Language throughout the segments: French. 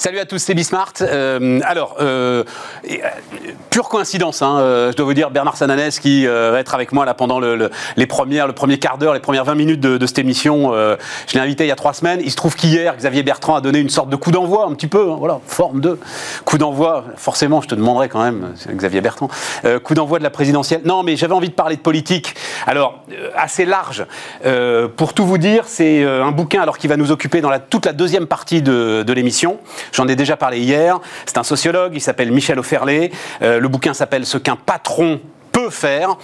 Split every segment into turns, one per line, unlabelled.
Salut à tous, c'est Bismart. Euh, alors, euh, euh, pure coïncidence, hein, je dois vous dire, Bernard Sananès qui va être avec moi là pendant le, le- les premières, le premier quart d'heure, les premières 20 minutes de, cette émission. je l'ai invité il y a trois semaines. Il se trouve qu'hier, Xavier Bertrand a donné une sorte de coup d'envoi, un petit peu, hein, voilà, forme de coup d'envoi. Forcément, je te demanderai quand même, Xavier Bertrand, coup d'envoi de la présidentielle. Non, mais j'avais envie de parler de politique. Alors, assez large. Pour tout vous dire, c'est un bouquin alors qui va nous occuper dans la, toute la deuxième partie de l'émission. J'en ai déjà parlé hier. C'est un sociologue, il s'appelle Michel Offerlé. Euh, le bouquin s'appelle Ce qu'un patron peut faire.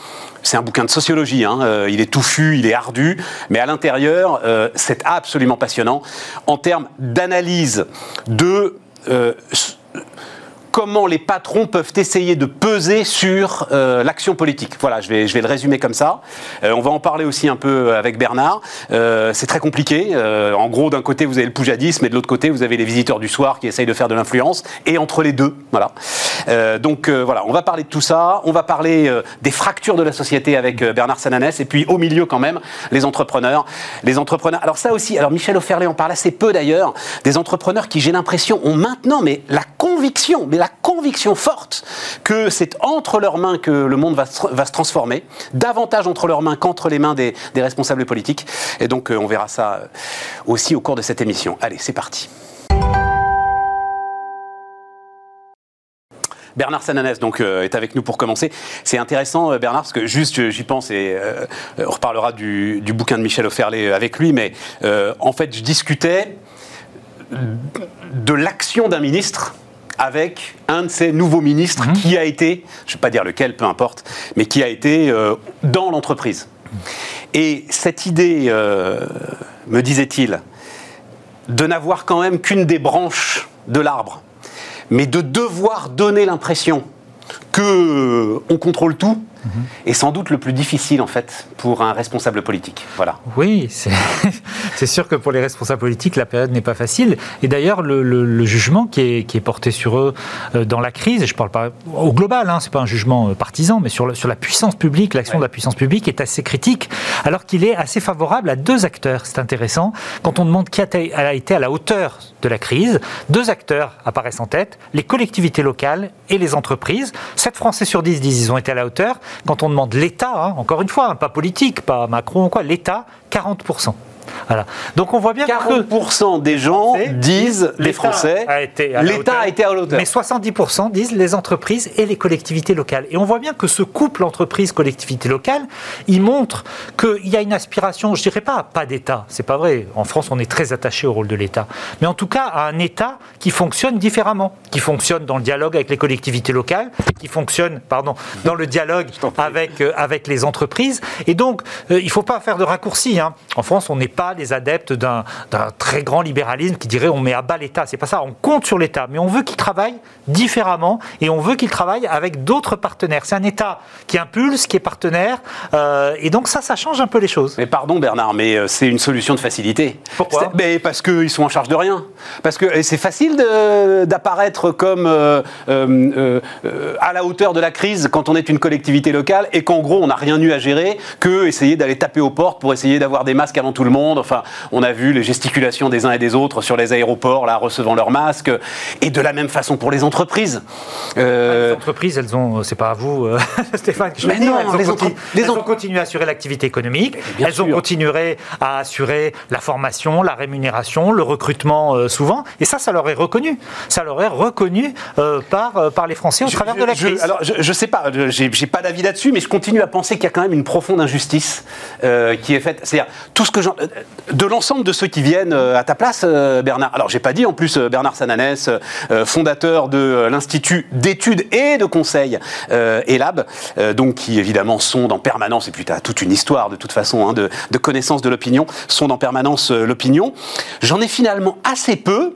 C'est un bouquin de sociologie, hein. Euh, il est touffu, il est ardu, mais à l'intérieur, euh, c'est absolument passionnant en termes d'analyse de comment les patrons peuvent essayer de peser sur euh, l'action politique. Voilà, je vais, le résumer comme ça. Euh, on va en parler aussi un peu avec Bernard. Euh, c'est très compliqué. Euh, en gros, d'un côté, vous avez le poujadisme, et de l'autre côté, vous avez les visiteurs du soir qui essayent de faire de l'influence, et entre les deux, voilà. Euh, donc euh, voilà, on va parler de tout ça. On va parler euh, des fractures de la société avec euh, Bernard Sananès, et puis au milieu quand même, les entrepreneurs. Alors ça aussi, alors Michel Offerlé en parle assez peu d'ailleurs, des entrepreneurs qui, j'ai l'impression, ont maintenant mais la conviction, mais conviction forte que c'est entre leurs mains que le monde va se, transformer, davantage entre leurs mains qu'entre les mains des, responsables politiques. Et donc euh, on verra ça euh, aussi au cours de cette émission. Allez, c'est parti. Bernard Sananès donc euh, est avec nous pour commencer. C'est intéressant Bernard parce que juste j'y pense et on reparlera du, du bouquin de Michel Offerlé avec lui, mais en fait je discutais de l'action d'un ministre avec un de ces nouveaux ministres qui a été, je ne vais pas dire lequel, peu importe, mais qui a été euh, dans l'entreprise. Et cette idée, euh, me disait-il, de n'avoir quand même qu'une des branches de l'arbre, mais de devoir donner l'impression que euh, on contrôle tout, est sans doute le plus difficile en fait pour un responsable politique. Voilà.
Oui, c'est sûr que pour les responsables politiques, la période n'est pas facile. Et d'ailleurs, le, le- le jugement qui est, qui est porté sur eux euh, dans la crise, et je parle pas au global, hein, c'est pas un jugement euh, partisan, mais sur, le- sur la puissance publique, l'action de la puissance publique est assez critique, alors qu'il est assez favorable à deux acteurs. C'est intéressant. Quand on demande qui a, été- à la hauteur de la crise, deux acteurs apparaissent en tête, les collectivités locales et les entreprises. 7 Français sur 10 disent ils ont été à la hauteur. Quand on demande l'État, hein, encore une fois, hein, pas politique, pas Macron ou quoi, l'État, 40%. Voilà. Donc on voit bien que
40% des gens disent, les Français, l'État a été à la hauteur.
mais 70% disent les entreprises et les collectivités locales. Et on voit bien que ce couple entreprise-collectivité locale, il montre qu'il y a une aspiration, je dirais pas, pas d'État, c'est pas vrai. En France, on est très attaché au rôle de l'État. Mais en tout cas, à un État qui fonctionne différemment, qui fonctionne dans le dialogue avec les collectivités locales, qui fonctionne, pardon, dans le dialogue avec, euh, avec les entreprises. Et donc, euh, il faut pas faire de raccourcis. hein. En France, on n'est pas les adeptes d'un très grand libéralisme qui dirait on met à bas l'État. C'est pas ça. On compte sur l'État, mais on veut qu'il travaille différemment et on veut qu'il travaille avec d'autres partenaires. C'est un État qui impulse, qui est partenaire, euh, et donc ça, ça change un peu les choses.
Mais pardon Bernard, mais euh, c'est une solution de facilité.
Pourquoi
mais Parce qu'ils sont en charge de rien. Parce que c'est facile d'apparaître comme euh, à la hauteur de la crise quand on est une collectivité locale et qu'en gros on n'a rien eu à gérer que essayer d'aller taper aux portes pour essayer d'avoir des masques avant tout le monde. Enfin, on a vu les gesticulations des uns et des autres sur les aéroports là recevant leurs masques. Et de la même façon pour les entreprises. Euh,
Les entreprises, elles ont, c'est pas à vous, euh, Stéphane, que je
Mais
dire,
non,
elles, ont,
les entre- les
elles ont continué à assurer l'activité économique, elles ont continué à assurer la formation, la rémunération, le recrutement euh, souvent, et ça, ça leur est reconnu. Ça leur est reconnu par, par les Français au
Je-
travers de la
je-
crise.
alors, je, je sais pas, je- j'ai pas d'avis là-dessus, mais je continue à penser qu'il y a quand même une profonde injustice qui est faite. C'est-à-dire tout ce que j'en- de l'ensemble de ceux qui viennent euh, à ta place, euh, Bernard. Alors j'ai pas dit en plus euh, Bernard Sananès, fondateur de l'institut d'études et de conseil euh, ELAB, donc qui évidemment sonde en permanence. Et puis tu as toute une histoire de toute façon hein, de, de connaissance de l'opinion, sonde en permanence l'opinion. J'en ai finalement assez peu.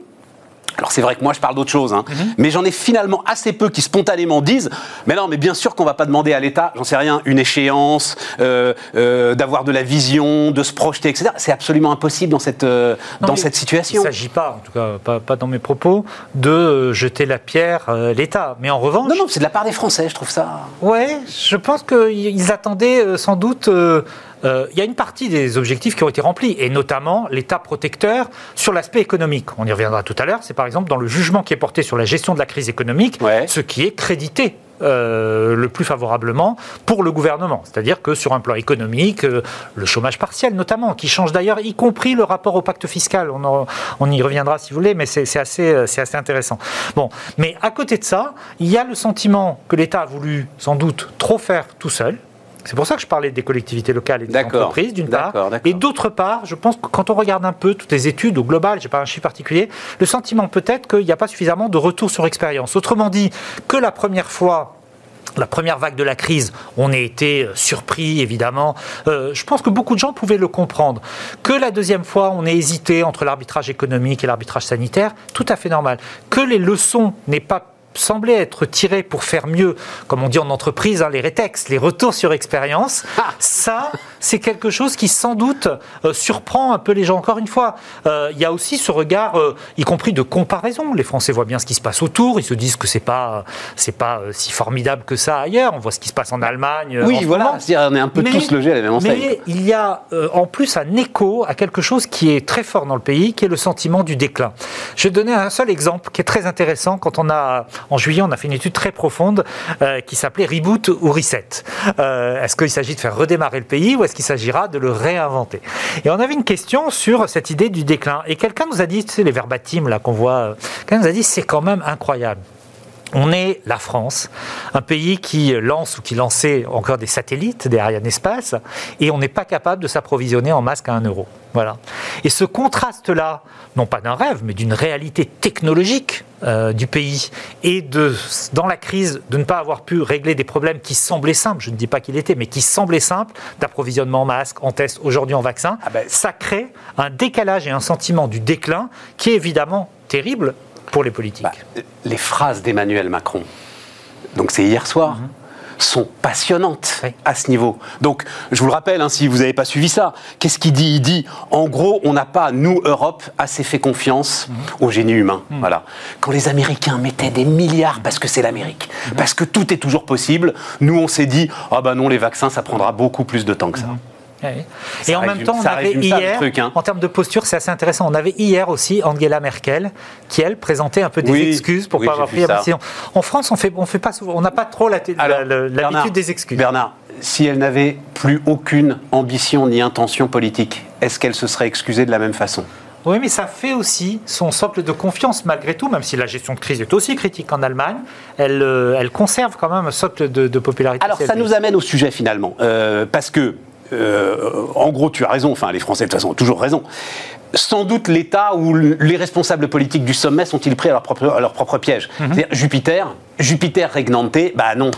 Alors c'est vrai que moi je parle d'autre chose, hein, mais j'en ai finalement assez peu qui spontanément disent Mais non, mais bien sûr qu'on va pas demander à l'État, j'en sais rien, une échéance, euh, euh, d'avoir de la vision, de se projeter, etc. C'est absolument impossible dans cette, euh,
Non,
dans cette situation.
Il ne s'agit pas, en tout cas pas, pas dans mes propos, de jeter la pierre euh, l'État. Mais en revanche,
Non, non, c'est de la part des Français, je trouve ça.
Ouais, je pense qu'ils attendaient sans doute euh, il y a une partie des objectifs qui ont été remplis, et notamment l'État protecteur sur l'aspect économique. On y reviendra tout à l'heure. C'est par exemple dans le jugement qui est porté sur la gestion de la crise économique, ce qui est crédité euh, le plus favorablement pour le gouvernement. C'est-à-dire que sur un plan économique, euh, le chômage partiel notamment, qui change d'ailleurs, y compris le rapport au pacte fiscal. On, on y reviendra si vous voulez, mais c'est assez, assez intéressant. Bon, mais à côté de ça, il y a le sentiment que l'État a voulu sans doute trop faire tout seul. C'est pour ça que je parlais des collectivités locales et des entreprises, d'une part. Et d'autre part, je pense que quand on regarde un peu toutes les études au global, je n'ai pas un chiffre particulier, le sentiment peut-être qu'il n'y a pas suffisamment de retour sur expérience. Autrement dit, que la première fois la première vague de la crise, on a été surpris, évidemment. Euh, je pense que beaucoup de gens pouvaient le comprendre. Que la deuxième fois, on ait hésité entre l'arbitrage économique et l'arbitrage sanitaire, tout à fait normal. Que les leçons n'aient pas semblait être tiré pour faire mieux, comme on dit en entreprise, hein, les rétex, les retours sur expérience, ah. ça, c'est quelque chose qui sans doute euh, surprend un peu les gens. Encore une fois, euh, il y a aussi ce regard, euh, y compris de comparaison. Les Français voient bien ce qui se passe autour, ils se disent que c'est pas, c'est pas si formidable que ça ailleurs. On voit ce qui se passe en Allemagne.
Oui, voilà, on est un peu tous logés à la même enseigne.
Mais il y a en plus un écho à quelque chose qui est très fort dans le pays, qui est le sentiment du déclin. Je vais donner un seul exemple qui est très intéressant quand on a en juillet, on a fait une étude très profonde euh, qui s'appelait Reboot ou Reset. Euh, est-ce qu'il s'agit de faire redémarrer le pays ou est-ce qu'il s'agira de le réinventer? Et on avait une question sur cette idée du déclin. Et quelqu'un nous a dit, tu les verbatims là qu'on voit, euh, quelqu'un nous a dit c'est quand même incroyable. On est la France, un pays qui lance ou qui lançait encore des satellites, des Ariane Espace, et on n'est pas capable de s'approvisionner en masque à un euro. Voilà. Et ce contraste-là, non pas d'un rêve, mais d'une réalité technologique euh, du pays, et de, dans la crise, de ne pas avoir pu régler des problèmes qui semblaient simples, je ne dis pas qu'il était, mais qui semblaient simples, d'approvisionnement en masque, en test, aujourd'hui en vaccin, ah ben, ça crée un décalage et un sentiment du déclin qui est évidemment terrible pour les politiques. Bah,
les phrases d'Emmanuel Macron, donc c'est hier soir. Mhm. sont passionnantes à ce niveau. Donc, je vous le rappelle, hein, si vous n'avez pas suivi ça, qu'est-ce qu'il dit? Il dit, en gros, on n'a pas, nous, Europe, assez fait confiance mhm. au génie humain. Mhm. Voilà. Quand les Américains mettaient des milliards, parce que c'est l'Amérique, parce que tout est toujours possible, nous, on s'est dit, ah ben non, les vaccins, ça prendra beaucoup plus de temps que ça.
Et en même temps, on avait hier, hein. en termes de posture, c'est assez intéressant. On avait hier aussi Angela Merkel qui, elle, présentait un peu des excuses pour ne pas avoir pris la décision. En France, on fait, on fait pas on n'a pas trop l'habitude des excuses.
Bernard, si elle n'avait plus aucune ambition ni intention politique, est-ce qu'elle se serait excusée de la même façon?
Oui, mais ça fait aussi son socle de confiance malgré tout, même si la gestion de crise est aussi critique en Allemagne, elle, euh, elle conserve quand même un socle de, popularité.
Alors ça nous amène au sujet finalement, euh, parce que euh, en gros, tu as raison, enfin les Français de toute façon ont toujours raison. Sans doute l'État ou les responsables politiques du sommet sont-ils pris à leur propre, à leur propre piège? Mhm. Jupiter, Jupiter regnante, bah non.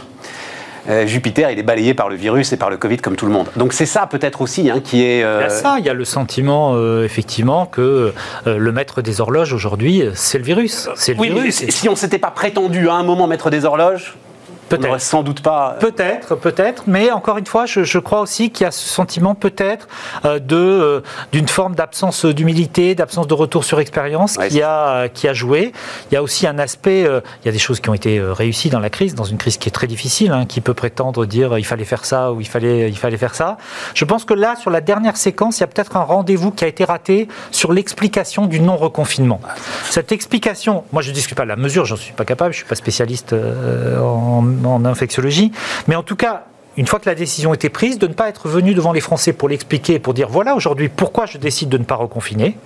Euh, Jupiter, il est balayé par le virus et par le Covid comme tout le monde. Donc c'est ça peut-être aussi hein, qui est...
Euh, il y a ça, il y a le sentiment effectivement que le maître des horloges aujourd'hui, c'est le virus. C'est le
oui, virus. si on s'était pas prétendu à un moment maître des horloges, Peut-être. sans doute pas.
Peut-être, peut-être, mais encore une fois, je, crois aussi qu'il y a ce sentiment peut-être euh, de euh, d'une forme d'absence d'humilité, d'absence de retour sur expérience qui a qui a joué. Il y a aussi un aspect, euh, il y a des choses qui ont été réussies dans la crise, dans une crise qui est très difficile, hein, qui peut prétendre dire il fallait faire ça ou il fallait il fallait faire ça. Je pense que là, sur la dernière séquence, il y a peut-être un rendez-vous qui a été raté sur l'explication du non reconfinement. Cette explication, moi je ne discute pas la mesure, j'en suis pas capable, je suis pas spécialiste en en infectiologie. Mais en tout cas, une fois que la décision était prise, de ne pas être venu devant les Français pour l'expliquer, pour dire voilà aujourd'hui pourquoi je décide de ne pas reconfiner,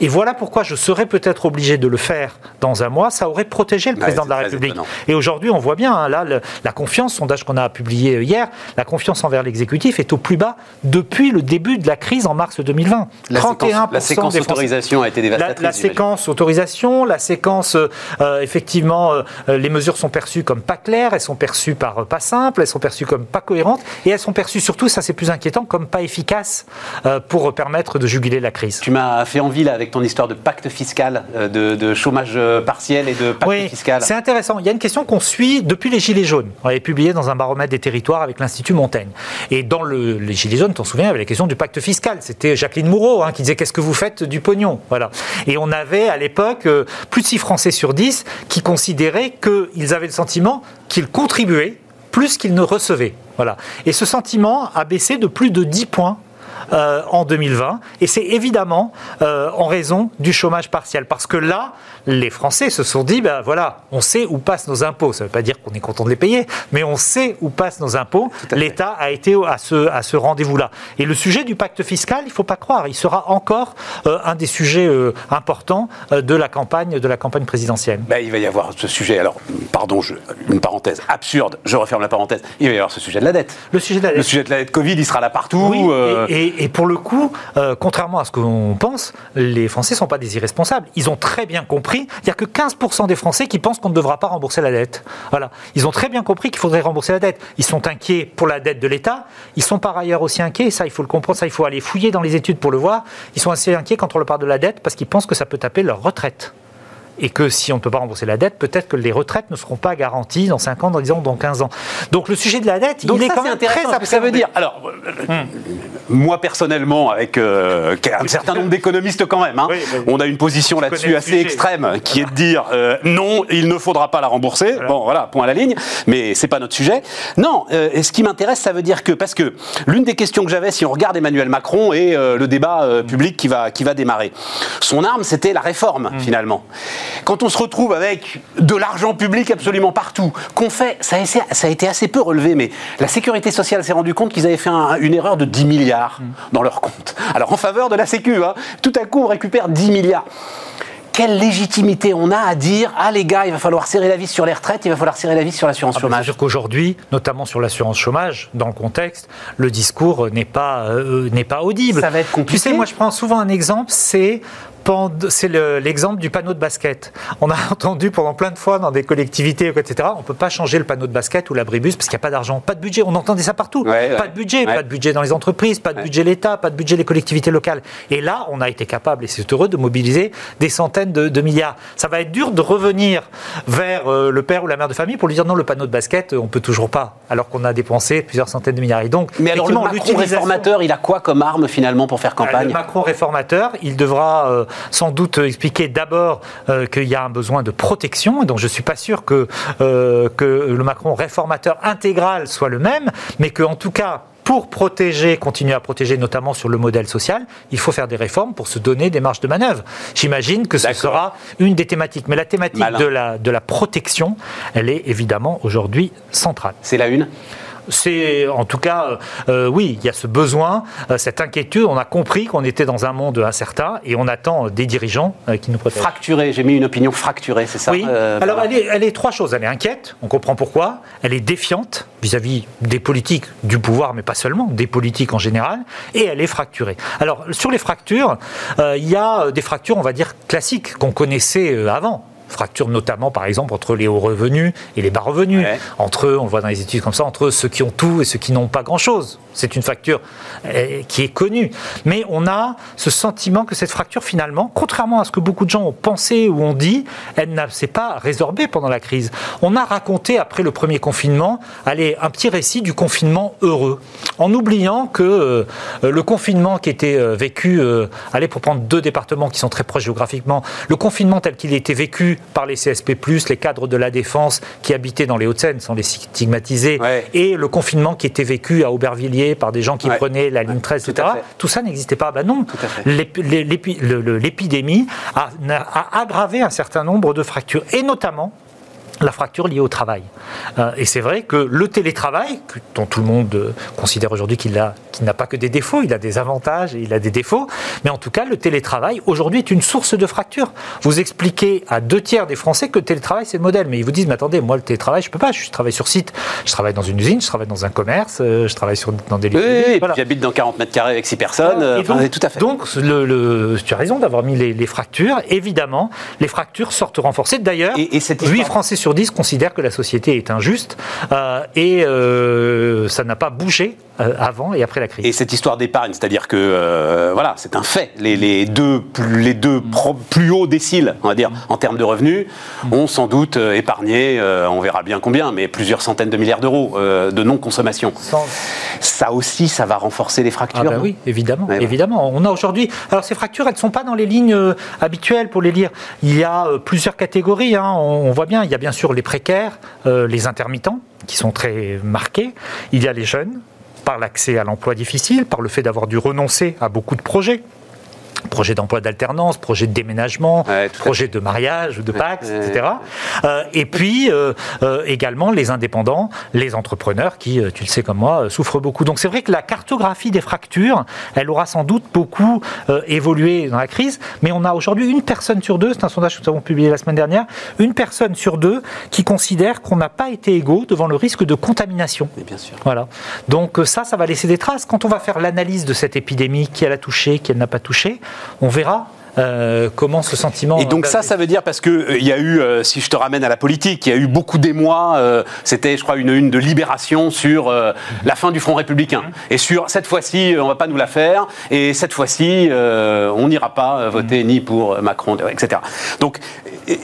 et voilà pourquoi je serais peut-être obligé de le faire dans un mois, ça aurait protégé le président de la République. Et aujourd'hui, on voit bien, hein, là, la confiance, sondage qu'on a publié hier, la confiance envers l'exécutif est au plus bas depuis le début de la crise en mars 2020.
La 31 la séquence autorisation a été dévastatrice.
La, séquence autorisation, la séquence, euh, effectivement, euh, les mesures sont perçues comme pas claires, elles sont perçues par euh, pas simples, elles sont perçues comme pas et elles sont perçues surtout, ça c'est plus inquiétant, comme pas efficaces euh, pour permettre de juguler la crise.
Tu m'as fait envie là avec ton histoire de pacte fiscal, euh, de, chômage euh, partiel et de pacte oui, fiscal.
C'est intéressant. Il y a une question qu'on suit depuis les Gilets jaunes. On avait publié dans un baromètre des territoires avec l'Institut Montaigne. Et dans le, les Gilets jaunes, t'en souviens, il y avait la question du pacte fiscal. C'était Jacqueline Moureau hein, qui disait qu'est-ce que vous faites du pognon? Voilà. Et on avait à l'époque plus de 6 Français sur 10 qui considéraient qu'ils avaient le sentiment qu'ils contribuaient plus qu'ils ne recevaient. Voilà. Et ce sentiment a baissé de plus de 10 points euh, en 2020. Et c'est évidemment euh, en raison du chômage partiel. Parce que là, les Français se sont dit, ben voilà, on sait où passent nos impôts. Ça ne veut pas dire qu'on est content de les payer, mais on sait où passent nos impôts. L'État a été à ce, à ce rendez-vous-là. Et le sujet du pacte fiscal, il ne faut pas croire, il sera encore euh, un des sujets importants de la campagne, de la campagne présidentielle.
Ben, il va y avoir ce sujet. Alors, pardon, je, une parenthèse absurde. Je referme la parenthèse. Il va y avoir ce sujet de la dette.
Le sujet de la dette.
Le sujet de la dette Covid, il sera là partout.
Oui, et, et, pour le coup, euh, contrairement à ce qu'on pense, les Français ne sont pas des irresponsables. Ils ont très bien compris. Il n'y a que 15% des Français qui pensent qu'on ne devra pas rembourser la dette. Voilà. Ils ont très bien compris qu'il faudrait rembourser la dette. Ils sont inquiets pour la dette de l'État. Ils sont par ailleurs aussi inquiets, ça il faut le comprendre, ça il faut aller fouiller dans les études pour le voir. Ils sont assez inquiets quand on leur parle de la dette parce qu'ils pensent que ça peut taper leur retraite et que si on ne peut pas rembourser la dette, peut-être que les retraites ne seront pas garanties dans 5 ans, dans 10 ans, dans 15 ans. Donc le sujet de la dette,
il
est quand même très
que ça veut dire. Alors, hmm. moi personnellement, avec euh, un certain nombre d'économistes quand même, hein, on a une position là-dessus assez extrême, qui est de dire euh, non, il ne faudra pas la rembourser. Bon, voilà, point à la ligne. Mais c'est pas notre sujet. Non, euh, ce qui m'intéresse, ça veut dire que parce que l'une des questions que j'avais, si on regarde Emmanuel Macron et le débat public qui va qui va démarrer, son arme, c'était la réforme hmm. finalement. Quand on se retrouve avec de l'argent public absolument partout, qu'on fait, ça a, été assez peu relevé, mais la sécurité sociale s'est rendu compte qu'ils avaient fait une erreur de 10 milliards dans leur compte. Alors en faveur de la Sécu, hein, tout à coup on récupère 10 milliards quelle légitimité on a à dire ah les gars, il va falloir serrer la vis sur les retraites, il va falloir serrer la vis sur l'assurance ah, chômage.
C'est sûr qu'aujourd'hui, notamment sur l'assurance chômage, dans le contexte, le discours n'est pas euh, n'est pas audible.
Ça va être compliqué.
Tu sais, moi je prends souvent un exemple, c'est c'est l'exemple du panneau de basket. On a entendu pendant plein de fois dans des collectivités, etc., on ne peut pas changer le panneau de basket ou l'abribus parce qu'il n'y a pas d'argent, pas de budget. On entendait ça partout. pas de budget, pas de budget dans les entreprises, pas de budget l'État, pas de budget les collectivités locales. Et là, on a été capable, et c'est heureux, de mobiliser des centaines de, milliards. Ça va être dur de revenir vers euh, le père ou la mère de famille pour lui dire non, le panneau de basket, on peut toujours pas, alors qu'on a dépensé plusieurs centaines de milliards. Et
donc, Mais alors le Macron réformateur, il a quoi comme arme finalement pour faire campagne
Le Macron réformateur, il devra euh, sans doute expliquer d'abord euh, qu'il y a un besoin de protection, et donc je ne suis pas sûr que, euh, que le Macron réformateur intégral soit le même, mais qu'en tout cas, pour protéger, continuer à protéger, notamment sur le modèle social, il faut faire des réformes pour se donner des marges de manœuvre. J'imagine que ce sera une des thématiques. Mais la thématique de la, de la protection, elle est évidemment aujourd'hui centrale.
C'est la une?
C'est en tout cas, euh, euh, oui, il y a ce besoin, euh, cette inquiétude. On a compris qu'on était dans un monde incertain et on attend des dirigeants qui nous protègent.
Fracturée, j'ai mis une opinion fracturée, c'est ça
Oui. Alors elle est, elle est, trois choses. Elle est inquiète, on comprend pourquoi. Elle est défiante vis-à-vis des politiques du pouvoir, mais pas seulement, des politiques en général. Et elle est fracturée. Alors sur les fractures, il y a des fractures, on va dire classiques qu'on connaissait avant fracture notamment, par exemple, entre les hauts revenus et les bas revenus. Entre eux, on le voit dans les études comme ça, entre ceux qui ont tout et ceux qui n'ont pas grand-chose. C'est une fracture euh, qui est connue. Mais on a ce sentiment que cette fracture, finalement, contrairement à ce que beaucoup de gens ont pensé ou ont dit, elle ne s'est pas résorbée pendant la crise. On a raconté, après le premier confinement, allez, un petit récit du confinement heureux, en oubliant que euh, le confinement qui était euh, vécu, allez, pour prendre deux départements qui sont très proches géographiquement, le confinement tel qu'il était vécu par les CSP+, les cadres de la défense qui habitaient dans les Hauts-de-Seine, sans les stigmatiser, et le confinement qui était vécu à Aubervilliers par des gens qui prenaient la ligne 13, etc. Tout ça n'existait pas. Ben non, l'épidémie a, a aggravé un certain nombre de fractures, et notamment la fracture liée au travail. Euh, et c'est vrai que le télétravail, dont tout le monde euh, considère aujourd'hui qu'il n'a pas que des défauts, il a des avantages et il a des défauts, mais en tout cas, le télétravail aujourd'hui est une source de fracture. Vous expliquez à deux tiers des Français que le télétravail c'est le modèle, mais ils vous disent, mais attendez, moi le télétravail, je peux pas, je travaille sur site, je travaille dans une usine, je travaille dans un commerce, euh, je travaille sur, dans des
lieux. Oui, j'habite dans 40 mètres carrés avec 6 personnes,
donc, tout à fait. Donc, le, tu as raison d'avoir mis les, fractures, évidemment, les fractures sortent renforcées. D'ailleurs, 8 Français sur 10 considèrent que la société est injuste euh, et euh, ça n'a pas bougé avant et après la crise.
Et cette histoire d'épargne, c'est-à-dire que voilà, c'est un fait. Les, deux, les deux plus hauts déciles, on va dire, en termes de revenus, ont sans doute épargné, on verra bien combien, mais plusieurs centaines de milliards d'euros de non-consommation. Ça aussi, ça va renforcer les fractures. Ah
ben oui, évidemment, évidemment. On a aujourd'hui, alors ces fractures, elles ne sont pas dans les lignes habituelles pour les lire. Il y a plusieurs catégories. Hein. On, voit bien, il y a bien sûr les précaires, les intermittents qui sont très marqués. Il y a les jeunes, par l'accès à l'emploi difficile, par le fait d'avoir dû renoncer à beaucoup de projets projet d'emploi d'alternance, projet de déménagement, projet de mariage, de Pax, etc. Euh, et puis euh, euh, également les indépendants, les entrepreneurs qui, tu le sais comme moi, souffrent beaucoup. Donc c'est vrai que la cartographie des fractures, elle aura sans doute beaucoup évolué dans la crise, mais on a aujourd'hui une personne sur deux, c'est un sondage que nous avons publié la semaine dernière, une personne sur deux qui considère qu'on n'a pas été égaux devant le risque de contamination.
bien sûr.
Voilà. Donc ça, ça va laisser des traces. Quand on va faire l'analyse de cette épidémie, qui elle a touché, qui elle n'a pas touché, on verra euh, comment ce sentiment.
Et donc ça, ça veut dire parce que euh, il y a eu, euh, si je te ramène à la politique, il y a eu beaucoup d'émoi. C'était, je crois, une une de libération sur la fin du Front républicain et sur cette fois-ci, on va pas nous la faire. Et cette fois-ci, on n'ira pas voter ni pour Macron, etc. Donc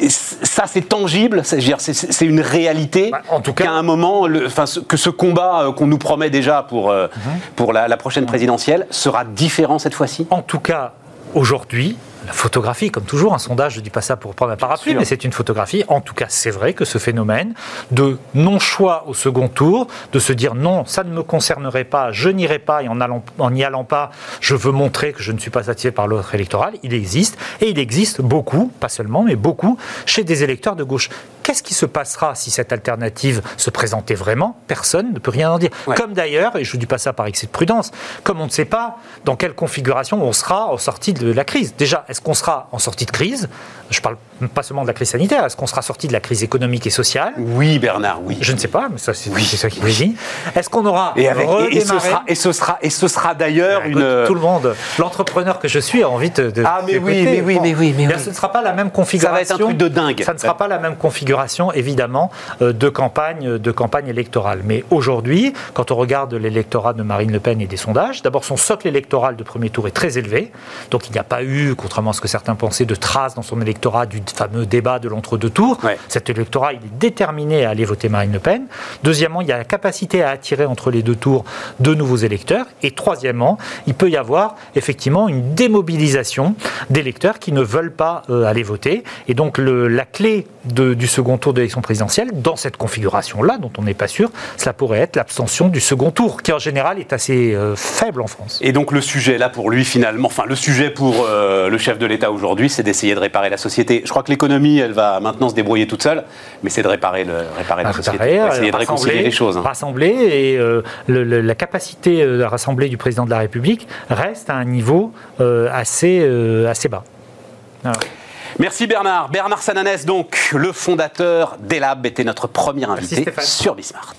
ça, c'est tangible. C'est une réalité. Bah, en tout cas, qu'à un moment, le, que ce combat qu'on nous promet déjà pour mhm. pour la, la prochaine présidentielle sera différent cette fois-ci?
En tout cas, aujourd'hui, la photographie, comme toujours, un sondage, je ne dis pas ça pour prendre un parapluie, mais c'est une photographie. En tout cas, c'est vrai que ce phénomène de non-choix au second tour, de se dire non, ça ne me concernerait pas, je n'irai pas, et en n'y allant pas, je veux montrer que je ne suis pas satisfait par l'autre électoral, il existe. Et il existe beaucoup, pas seulement, mais beaucoup, chez des électeurs de gauche. Qu'est-ce qui se passera si cette alternative se présentait vraiment Personne ne peut rien en dire. Comme d'ailleurs, et je ne dis pas ça par excès de prudence, comme on ne sait pas dans quelle configuration on sera en sortie de la crise. Déjà, est-ce qu'on sera en sortie de crise Je parle pas seulement de la crise sanitaire. Est-ce qu'on sera sorti de la crise économique et sociale
Oui, Bernard, oui.
Je ne sais pas, mais ça, c'est oui. ça qui dit. Est-ce qu'on aura
et, avec, et, ce sera, et ce sera, et ce sera d'ailleurs une.
Tout le monde, l'entrepreneur que je suis, a envie de.
ah, mais oui, mais oui, mais oui, mais oui.
Ce ne sera pas la même configuration.
Ça va être un truc de dingue.
Ça ne sera pas la même configuration, évidemment, euh, de campagne, de campagne électorale. Mais aujourd'hui, quand on regarde l'électorat de Marine Le Pen et des sondages, d'abord son socle électoral de premier tour est très élevé, donc il n'y a pas eu, contrairement ce que certains pensaient, de traces dans son électorat du fameux débat de l'entre-deux tours. Cet électorat, il est déterminé à aller voter Marine Le Pen. Deuxièmement, il y a la capacité à attirer entre les deux tours de nouveaux électeurs. Et troisièmement, il peut y avoir effectivement une démobilisation d'électeurs qui ne veulent pas euh, aller voter. Et donc le, la clé du second tour de l'élection présidentielle, dans cette configuration-là, dont on n'est pas sûr, cela pourrait être l'abstention du second tour, qui en général est assez euh, faible en France.
Et donc le sujet là pour lui finalement, enfin le sujet pour euh, le chef de l'État aujourd'hui, c'est d'essayer de réparer la société. Je crois que l'économie, elle va maintenant se débrouiller toute seule, mais c'est de réparer, le, réparer la société, essayer de réconcilier les choses. Hein.
Rassembler, et euh, la capacité de rassembler du président de la République reste à un niveau assez, assez bas.
Merci Bernard. Bernard Sananès, donc, le fondateur d'Elab, était notre premier invité sur Bismart.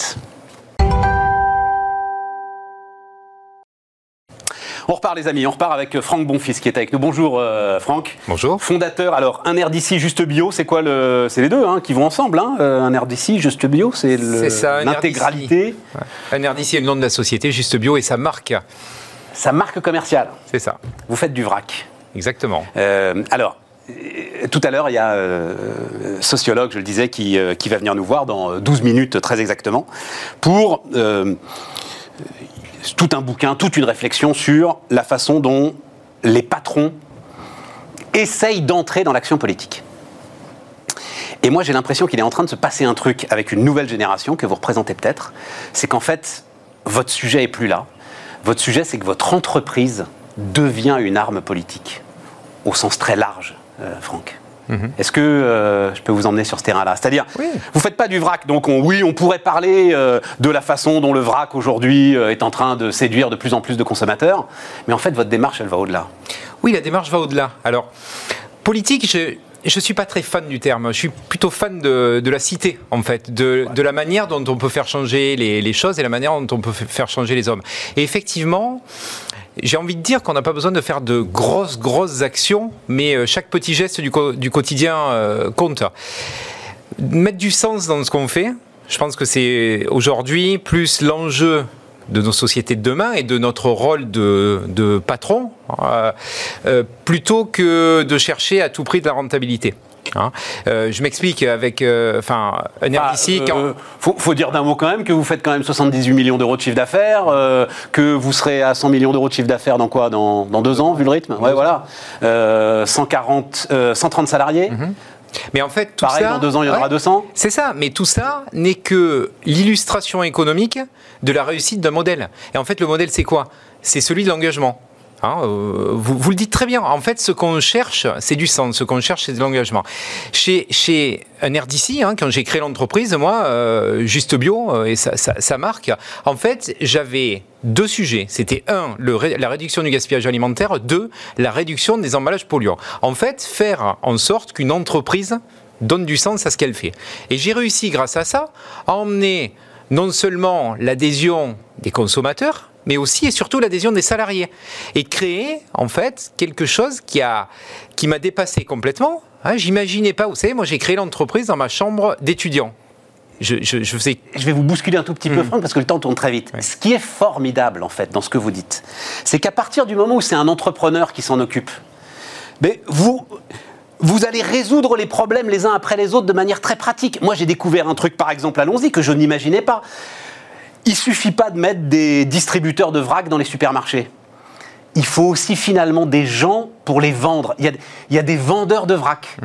On repart les amis, on repart avec Franck Bonfils qui est avec nous. Bonjour euh, Franck.
Bonjour.
Fondateur, alors un air d'ici juste bio, c'est quoi le... C'est les deux hein, qui vont ensemble, hein. euh, un air d'ici juste bio, c'est l'intégralité.
Un air d'ici est le nom de la société, juste bio, et sa marque.
Sa marque commerciale.
C'est ça.
Vous faites du vrac.
Exactement.
Euh, alors, tout à l'heure, il y a un sociologue, je le disais, qui, qui, va venir nous voir dans 12 minutes très exactement, pour tout un bouquin, toute une réflexion sur la façon dont les patrons essayent d'entrer dans l'action politique. Et moi, j'ai l'impression qu'il est en train de se passer un truc avec une nouvelle génération que vous représentez peut-être. C'est qu'en fait, votre sujet est plus là. Votre sujet, c'est que votre entreprise devient une arme politique, au sens très large, euh, Franck. Mhm. Est-ce que euh, je peux vous emmener sur ce terrain-là? C'est-à-dire, vous vous faites pas du vrac, donc oui, on pourrait parler euh, de la façon dont le vrac aujourd'hui euh, est en train de séduire de plus en plus de consommateurs, mais en fait, votre démarche, elle va au-delà.
Oui, la démarche va au-delà. Alors, politique, je, je ne suis pas très fan du terme. Je suis plutôt fan de, la cité, en fait, de, la manière dont on peut faire changer les, les, choses et la manière dont on peut faire changer les hommes. Et effectivement, j'ai envie de dire qu'on n'a pas besoin de faire de grosses, grosses actions, mais euh, chaque petit geste du, quotidien euh, compte. Mettre du sens dans ce qu'on fait, je pense que c'est aujourd'hui plus l'enjeu de nos sociétés de demain et de notre rôle de, de patron, euh, plutôt que de chercher à tout prix de la rentabilité. Hein. Euh, je m'explique avec euh, enfin un
Bah,
RDC
euh,
quand-
faut, faut dire d'un mot quand même que vous faites quand même 78 millions d'euros de chiffre d'affaires, euh, que vous serez à 100 millions d'euros de chiffre d'affaires dans quoi? Dans, dans deux ans, vu le rythme? Ouais, voilà. Euh, 140, euh, 130 salariés.
Mais en fait, tout
Pareil,
ça.
dans deux ans, il y en aura
Ouais.
200.
C'est ça, mais tout ça n'est que l'illustration économique de la réussite d'un modèle. Et en fait, le modèle, c'est quoi? C'est celui de l'engagement. Hein, euh, vous, le dites très bien. En fait, ce qu'on cherche, c'est du sens. Ce qu'on cherche, c'est de l'engagement. Chez, chez un RDC, hein, quand j'ai créé l'entreprise, moi, euh, Juste Bio euh, et sa marque, en fait, j'avais deux sujets. C'était un, la réduction du gaspillage alimentaire. Deux, la réduction des emballages polluants. En fait, faire en sorte qu'une entreprise donne du sens à ce qu'elle fait. Et j'ai réussi, grâce à ça, à emmener non seulement l'adhésion des consommateurs, mais aussi et surtout l'adhésion des salariés. Et créer, en fait, quelque chose qui a qui m'a dépassé complètement. Hein, J'imaginais pas, vous savez, moi j'ai créé l'entreprise dans ma chambre d'étudiant. Je, je, je faisais
Je vais vous bousculer un tout petit
Hmm.
peu, Franck, parce que le temps tourne très vite. Ce qui est formidable, en fait, dans ce que vous dites, c'est qu'à partir du moment où c'est un entrepreneur qui s'en occupe, mais vous, vous allez résoudre les problèmes les uns après les autres de manière très pratique. Moi, j'ai découvert un truc, par exemple, allons-y, que je n'imaginais pas. Il suffit pas de mettre des distributeurs de vrac dans les supermarchés. Il faut aussi finalement des gens pour les vendre. Il y a, des vendeurs de vrac.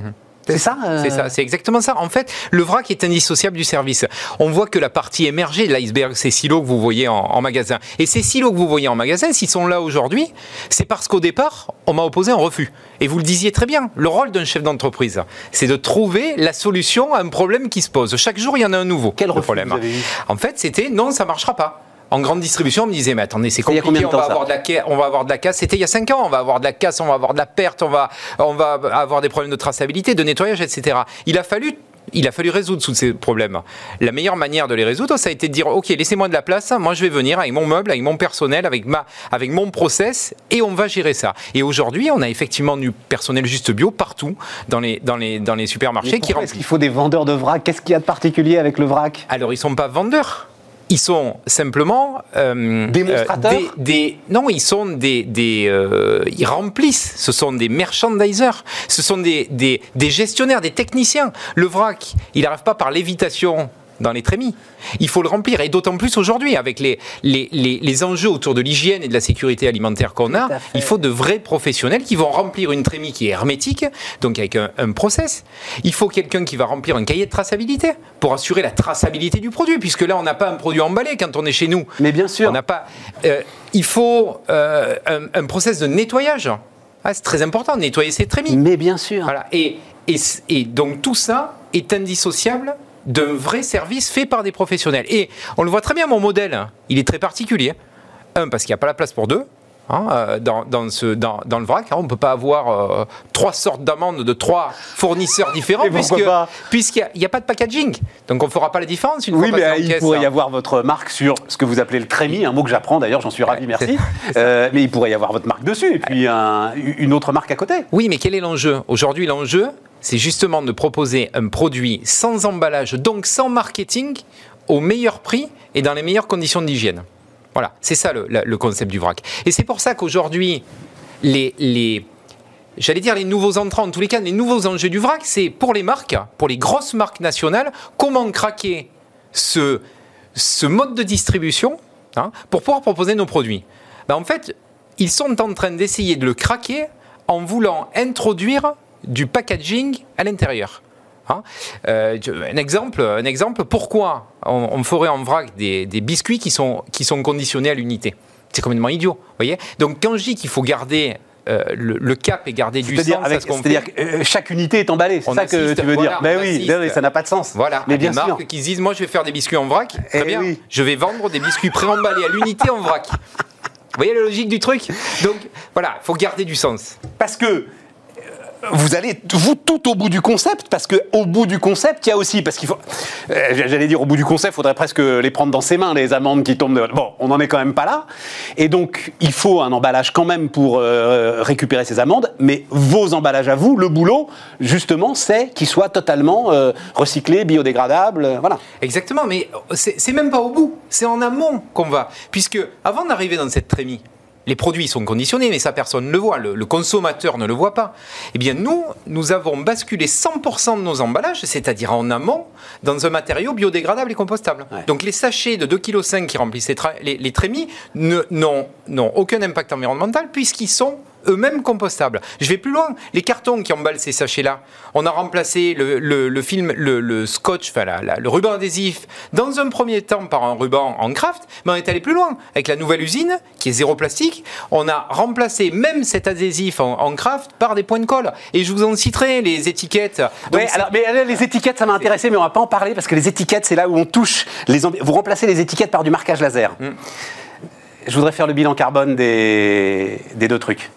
C'est ça euh.
C'est ça, c'est exactement ça. En fait, le vrac est indissociable du service. On voit que la partie émergée de l'iceberg, ces silos que vous voyez en, en magasin. Et ces silos que vous voyez en magasin, s'ils sont là aujourd'hui, c'est parce qu'au départ, on m'a opposé un refus. Et vous le disiez très bien, le rôle d'un chef d'entreprise, c'est de trouver la solution à un problème qui se pose. Chaque jour, il y en a un nouveau.
Quel refus
problème.
vous avez eu?
En fait, c'était non, ça marchera pas. En grande distribution, on me disait, mais attendez, c'est compliqué,
combien de
on,
temps,
va
ça
avoir de la, on va avoir de la casse. C'était il y a 5 ans, on va avoir de la casse, on va avoir de la perte, on va, on va avoir des problèmes de traçabilité, de nettoyage, etc. Il a fallu il a fallu résoudre tous ces problèmes. La meilleure manière de les résoudre, ça a été de dire, OK, laissez-moi de la place, moi je vais venir avec mon meuble, avec mon personnel, avec, ma, avec mon process, et on va gérer ça. Et aujourd'hui, on a effectivement du personnel juste bio partout dans les, dans les, dans les
Mais
supermarchés qui
pourquoi
remplissent.
Est-ce qu'il faut des vendeurs de vrac? Qu'est-ce qu'il y a de particulier avec le vrac?
Alors, ils sont pas vendeurs. Ils sont simplement euh,
Démonstrateurs
euh, des, des- non, ils sont des, des euh, ils remplissent. Ce sont des merchandisers. Ce sont des, des, des gestionnaires, des techniciens. Le vrac, il n'arrive pas par lévitation dans les trémies. Il faut le remplir. Et d'autant plus aujourd'hui, avec les, les, les, les enjeux autour de l'hygiène et de la sécurité alimentaire qu'on a, il faut de vrais professionnels qui vont remplir une trémie qui est hermétique, donc avec un, un process. Il faut quelqu'un qui va remplir un cahier de traçabilité pour assurer la traçabilité du produit, puisque là, on n'a pas un produit emballé quand on est chez nous.
Mais bien sûr.
On n'a pas. euh, il faut euh, un, un process de nettoyage. Ah, c'est très important, nettoyer ses trémies.
Mais bien sûr.
Voilà. Et, et, et donc tout ça est indissociable d'un vrai service fait par des professionnels. Et on le voit très bien, mon modèle, il est très particulier. Un, parce qu'il n'y a pas la place pour deux. hein, euh, dans, dans, ce, dans, dans le vrac, hein. on ne peut pas avoir euh, trois sortes d'amandes de trois fournisseurs différents puisqu'il n'y a, pas de packaging. Donc on ne fera pas la différence une
Oui,
fois
mais il
caisse,
pourrait y
hein.
avoir votre marque sur ce que vous appelez le trémi, un mot que j'apprends d'ailleurs, j'en suis ravi, merci. Euh, mais il pourrait y avoir votre marque dessus, et puis un- une autre marque à côté.
Oui, mais quel est l'enjeu? Aujourd'hui, l'enjeu, c'est justement de proposer un produit sans emballage, donc sans marketing, au meilleur prix et dans les meilleures conditions d'hygiène. Voilà, c'est ça le, concept du vrac. Et c'est pour ça qu'aujourd'hui, les, les, j'allais dire les nouveaux entrants, en tous les cas, les nouveaux enjeux du vrac, c'est pour les marques, pour les grosses marques nationales, comment craquer ce, ce mode de distribution hein, pour pouvoir proposer nos produits. Ben, en fait, ils sont en train d'essayer de le craquer en voulant introduire du packaging à l'intérieur. Hein. Euh, un, exemple, un exemple, pourquoi on, on ferait en vrac des, des biscuits qui sont, qui sont conditionnés à l'unité C'est complètement idiot. Voyez Donc quand je dis qu'il faut garder euh, le, le cap et garder du sens
C'est-à-dire
ce
que euh, chaque unité est emballée, c'est ça que tu veux
voilà,
dire Mais oui,
insiste.
mais oui, ça n'a pas de sens.
Voilà,
mais bien
des
sûr.
marques qui se disent moi je vais faire des biscuits en vrac, très
Eh
bien,
oui.
je vais vendre des biscuits pré-emballés à l'unité en vrac. Vous voyez la logique du truc? Donc voilà, il faut garder du sens.
Parce que, vous allez vous tout au bout du concept parce que au bout du concept il y a aussi parce qu'il faut euh, j'allais dire au bout du concept faudrait presque les prendre dans ses mains les amandes qui tombent de... bon on n'en est quand même pas là. Et donc il faut un emballage quand même pour euh, récupérer ces amandes mais vos emballages à vous le boulot justement c'est qu'ils soient totalement euh, recyclés biodégradables voilà.
Exactement mais c'est même pas au bout c'est en amont qu'on va. Puisque avant d'arriver dans cette trémie les produits sont conditionnés, mais ça personne ne le voit, le, consommateur ne le voit pas. Eh bien nous, nous avons basculé 100% de nos emballages, c'est-à-dire en amont, dans un matériau biodégradable et compostable. Donc les sachets de 2,5 kg qui remplissent les, les trémies n'ont aucun impact environnemental puisqu'ils sont eux-mêmes compostables. Je vais plus loin. Les cartons qui emballent ces sachets-là, on a remplacé le, film, le, scotch, enfin le ruban adhésif, dans un premier temps par un ruban en craft, mais on est allé plus loin. Avec la nouvelle usine, qui est zéro plastique, on a remplacé même cet adhésif en, craft par des points de colle. Et je vous en citerai les étiquettes.
mais les étiquettes, ça m'a intéressé, mais on va pas en parler parce que les étiquettes, c'est là où on touche. Les vous remplacez les étiquettes par du marquage laser. Hmm. Je voudrais faire le bilan carbone des deux trucs.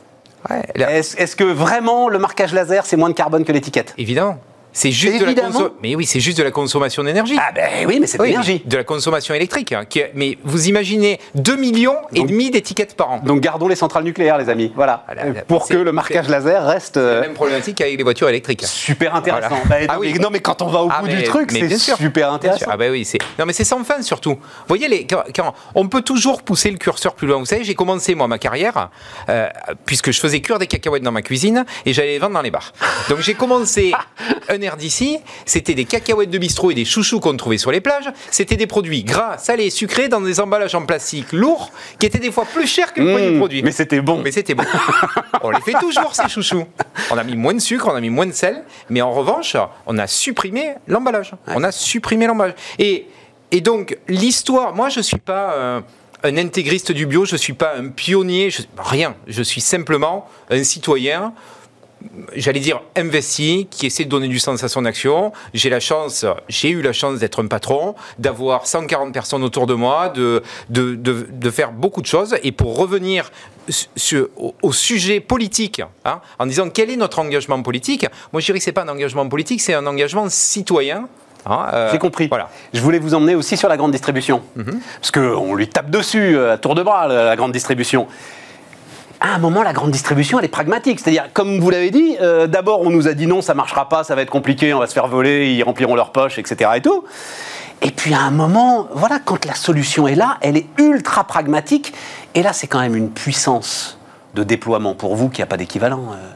Est-ce que vraiment le marquage laser, c'est moins de carbone que l'étiquette?
Évidemment. C'est juste de la mais oui, c'est juste de la consommation d'énergie.
Ah ben oui, mais c'est de l'énergie.
De la consommation électrique. Hein, mais vous imaginez 2 millions et demi d'étiquettes par an.
Donc gardons les centrales nucléaires, les amis. Voilà. Ah Pour que le marquage laser reste.
la euh, même problématique avec les voitures électriques.
Super intéressant. Bah, ah oui. Non, mais quand on va au ah, bout du truc, c'est super intéressant.
Ah ben oui, c'est. Non, mais c'est sans fin surtout. Vous voyez, les... Quand... on peut toujours pousser le curseur plus loin. Vous savez, j'ai commencé moi ma carrière euh, puisque je faisais cuire des cacahuètes dans ma cuisine et j'allais les vendre dans les bars. Donc j'ai commencé un d'ici, c'était des cacahuètes de bistrot et des chouchous qu'on trouvait sur les plages. C'était des produits gras, salés, sucrés dans des emballages en plastique lourds qui étaient des fois plus chers que le premier mmh, produit.
Mais c'était bon.
Mais c'était bon. on les fait toujours ces chouchous. On a mis moins de sucre, on a mis moins de sel, mais en revanche, on a supprimé l'emballage. On a supprimé l'emballage. Et, et donc l'histoire, moi je suis pas euh, un intégriste du bio, je suis pas un pionnier, rien. Je suis simplement un citoyen j'allais dire investi, qui essaie de donner du sens à son action. J'ai la chance, j'ai eu la chance d'être un patron, d'avoir 140 personnes autour de moi, de, de, de, faire beaucoup de choses. Et pour revenir au, sujet politique, hein, en disant quel est notre engagement politique, moi je dirais que c'est pas un engagement politique, c'est un engagement citoyen.
Hein, euh, J'ai compris. Voilà. Je voulais vous emmener aussi sur la grande distribution. Mhm. Parce qu'on lui tape dessus euh, à tour de bras, la grande distribution à un moment, la grande distribution, elle est pragmatique. C'est-à-dire, comme vous l'avez dit, euh, d'abord, on nous a dit non, ça marchera pas, ça va être compliqué, on va se faire voler, ils rempliront leurs poches, etc. Et tout. Et puis, à un moment, voilà, quand la solution est là, elle est ultra pragmatique. Et là, c'est quand même une puissance de déploiement pour vous qui n'a pas d'équivalent. Euh.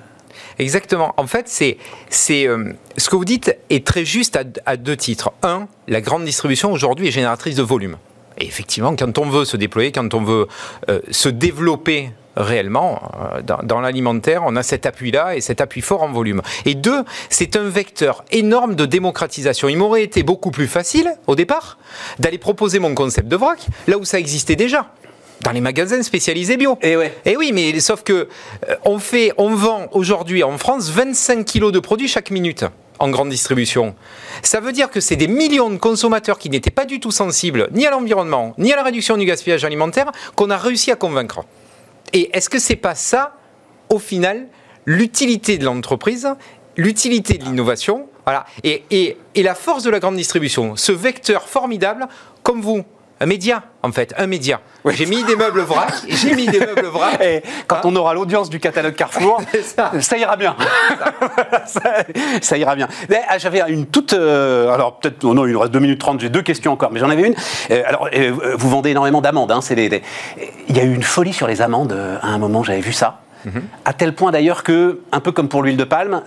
Exactement. En fait, euh, ce que vous dites est très juste à, deux titres. Un, la grande distribution aujourd'hui est génératrice de volume. Et effectivement, quand on veut se déployer, quand on veut se développer réellement. Euh, dans, l'alimentaire, on a cet appui-là et cet appui fort en volume. Et deux, c'est un vecteur énorme de démocratisation. Il m'aurait été beaucoup plus facile, au départ, d'aller proposer mon concept de vrac là où ça existait déjà dans les magasins spécialisés bio.
Et, eh ouais.
et oui, mais sauf que euh, on fait, on vend aujourd'hui en France 25 kilos de produits chaque minute en grande distribution. Ça veut dire que c'est des millions de consommateurs qui n'étaient pas du tout sensibles ni à l'environnement, ni à la réduction du gaspillage alimentaire qu'on a réussi à convaincre. Et est-ce que c'est pas ça, au final, l'utilité de l'entreprise, l'utilité de l'innovation, et la force de la grande distribution, ce vecteur formidable, comme vous, un média, en fait, un média. J'ai mis des meubles vrac, j'ai mis des meubles vrac.
Et quand on aura l'audience du catalogue Carrefour, ça. ira bien. ça. ira bien. Ah, j'avais une toute. Euh, alors, peut-être. non, il nous reste 2 minutes 30, j'ai deux questions encore, mais j'en avais une. Euh, alors, euh, vous vendez énormément d'amandes. Hein, il y a eu une folie sur les amandes à un moment, j'avais vu ça. Mhm. À tel point d'ailleurs que, un peu comme pour l'huile de palme,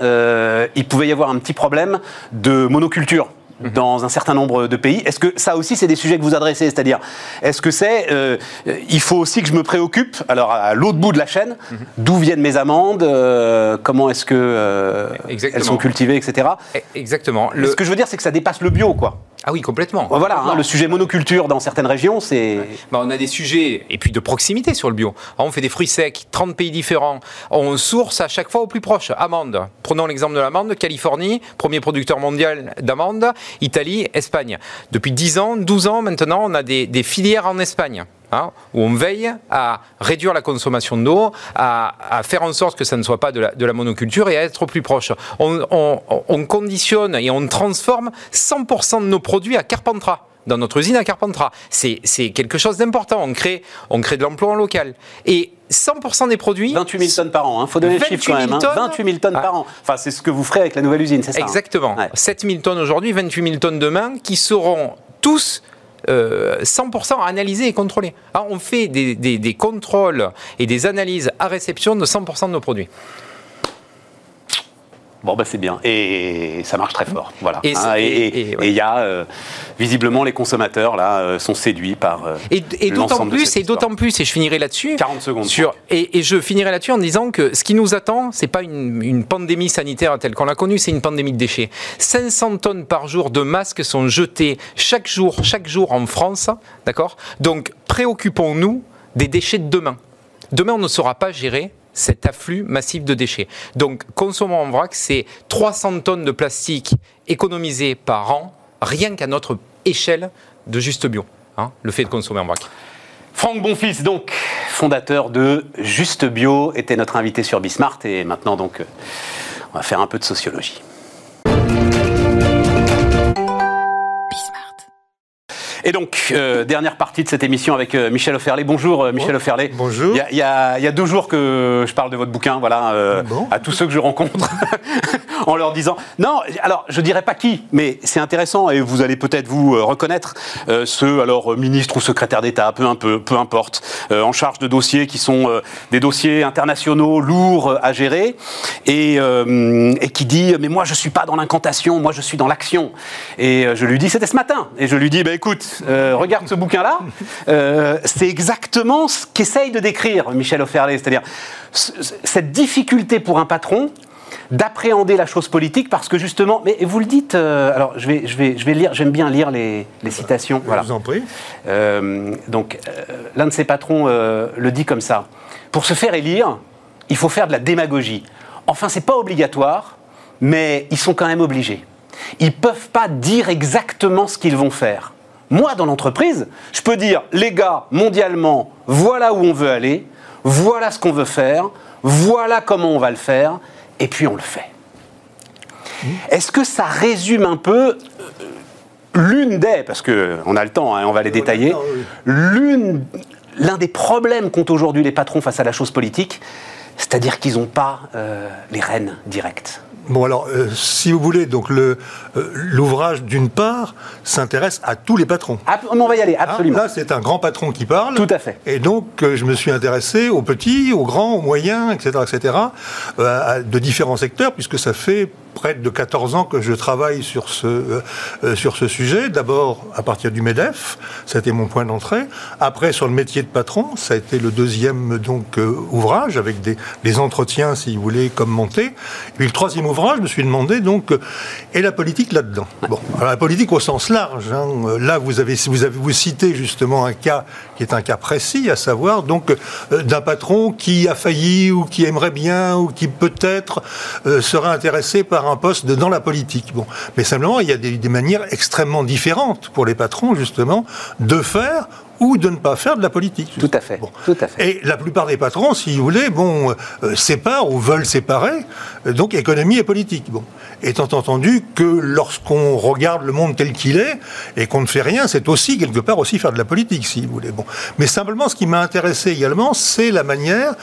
il pouvait y avoir un petit problème de monoculture dans un certain nombre de pays. Est-ce que ça aussi, c'est des sujets que vous adressez? C'est-à-dire, est-ce que c'est, euh, il faut aussi que je me préoccupe, alors à l'autre bout de la chaîne, mhm. d'où viennent mes amandes, euh, comment est-ce que euh, elles sont cultivées, etc.
E, exactement.
Ce que je veux dire, c'est que ça dépasse le bio, quoi.
Ah oui, complètement.
Voilà, hein, le sujet monoculture dans certaines régions, c'est...
Bah, on a des sujets, et puis de proximité sur le bio. on fait des fruits secs, 30 pays différents. On source à chaque fois au plus proche. Amandes. Prenons l'exemple de l'amande. Californie, premier producteur mondial d'amandes. Italie, Espagne. Depuis 10 ans, 12 ans maintenant, on a des, filières en Espagne. Hein, où on veille à réduire la consommation d'eau, à, à, faire en sorte que ça ne soit pas de la, de la monoculture et à être plus proche. On, on, on conditionne et on transforme 100% de nos produits à Carpentras dans notre usine à Carpentras. C'est quelque chose d'important. On crée, on crée de l'emploi en local. Et 100% des produits.
28 000 tonnes par an, il hein. faut donner le chiffre quand même. Hein. 28 000 tonnes par an. Enfin, c'est ce que vous ferez avec la nouvelle usine, c'est ça
hein. Exactement. 7 000 tonnes aujourd'hui, 28 000 tonnes demain, qui seront tous 100% euh, analysés et contrôlés. Alors, on fait des, contrôles et des analyses à réception de 100% de nos produits.
Bon, bah, c'est bien. Et ça marche très fort. Voilà. Et hein, il y a, euh, visiblement, les consommateurs, là, euh, sont séduits par. Euh,
et, d'autant plus, et d'autant plus, et je finirai là-dessus.
40 secondes.
Sur, et, je finirai là-dessus en disant que ce qui nous attend, c'est pas une, une, pandémie sanitaire telle qu'on l'a connue, c'est une pandémie de déchets. 500 tonnes par jour de masques sont jetés chaque jour, chaque jour en France. D'accord? Donc, préoccupons-nous des déchets de demain. Demain, on ne saura pas gérer cet afflux massif de déchets. Donc, consommons en vrac, c'est 300 tonnes de plastique économisées par an, rien qu'à notre échelle de Juste Bio, hein, le fait de consommer en vrac.
Franck Bonfils, donc, fondateur de Juste Bio, était notre invité sur Bismart. Et maintenant, donc, euh, on va faire un peu de sociologie. Et donc, euh, dernière partie de cette émission avec euh, Michel Offerlé. Bonjour euh, Michel Offerlé.
Bonjour.
Il y, a, deux jours que je parle de votre bouquin, voilà, à tous ceux que je rencontre, en leur disant. Non, alors je dirais pas qui, mais c'est intéressant et vous allez peut-être vous reconnaître ceux, alors ministres ou secrétaires d'État, peu, peu, peu importe, en charge de dossiers qui sont des dossiers internationaux lourds à gérer et, et qui dit mais moi je suis pas dans l'incantation, moi je suis dans l'action. Et je lui dis c'était ce matin et je lui dis bah écoute euh, regarde ce bouquin-là, euh, c'est exactement ce qu'essaye de décrire Michel Offerlé, c'est-à-dire cette difficulté pour un patron d'appréhender la chose politique parce que justement, mais vous le dites, euh, alors je vais, je, vais, je vais lire, j'aime bien lire les, citations.
Je vous en prie.
donc, l'un de ses patrons le dit comme ça pour se faire élire, il faut faire de la démagogie. Enfin, c'est pas obligatoire, mais ils sont quand même obligés. Ils peuvent pas dire exactement ce qu'ils vont faire. Moi, dans l'entreprise, je peux dire, les gars, mondialement, voilà où on veut aller, voilà ce qu'on veut faire, voilà comment on va le faire, et puis on le fait. Est-ce que ça résume un peu euh, l'une des, parce qu'on a le temps, hein, on va les détailler, l'une, l'un des problèmes qu'ont aujourd'hui les patrons face à la chose politique, c'est-à-dire qu'ils n'ont pas euh, les rênes directes
Bon alors, euh, si vous voulez, donc le euh, l'ouvrage d'une part s'intéresse à tous les patrons.
on va y aller, absolument.
Ah, là, c'est un grand patron qui parle.
Tout à fait.
Et donc, euh, je me suis intéressé aux petits, aux grands, aux moyens, etc., etc., de différents secteurs, puisque ça fait près de 14 ans que je travaille sur ce, euh, euh, sur ce sujet. D'abord à partir du MEDEF, ça a été mon point d'entrée. Après sur le métier de patron, ça a été le deuxième donc euh, ouvrage avec des, entretiens, si vous voulez, comme monter. Et puis le troisième ouvrage, je me suis demandé donc et la politique là-dedans. Bon, la politique au sens large. Hein. Là, vous avez vous avez vous cité justement un cas qui est un cas précis, à savoir donc d'un patron qui a failli ou qui aimerait bien ou qui peut-être serait intéressé par un poste dans la politique. Mais simplement, il y a des, manières extrêmement différentes pour les patrons, justement, de faire ou de ne pas faire de la politique.
Tout à fait. Tout à fait.
Et la plupart des patrons, si vous voulez, bon, euh, séparent ou veulent séparer, euh, donc économie et politique. Bon. Étant entendu que lorsqu'on regarde le monde tel qu'il est et qu'on ne fait rien, c'est aussi quelque part aussi faire de la politique, si vous voulez. Bon. Mais simplement, ce qui m'a intéressé également, c'est la manière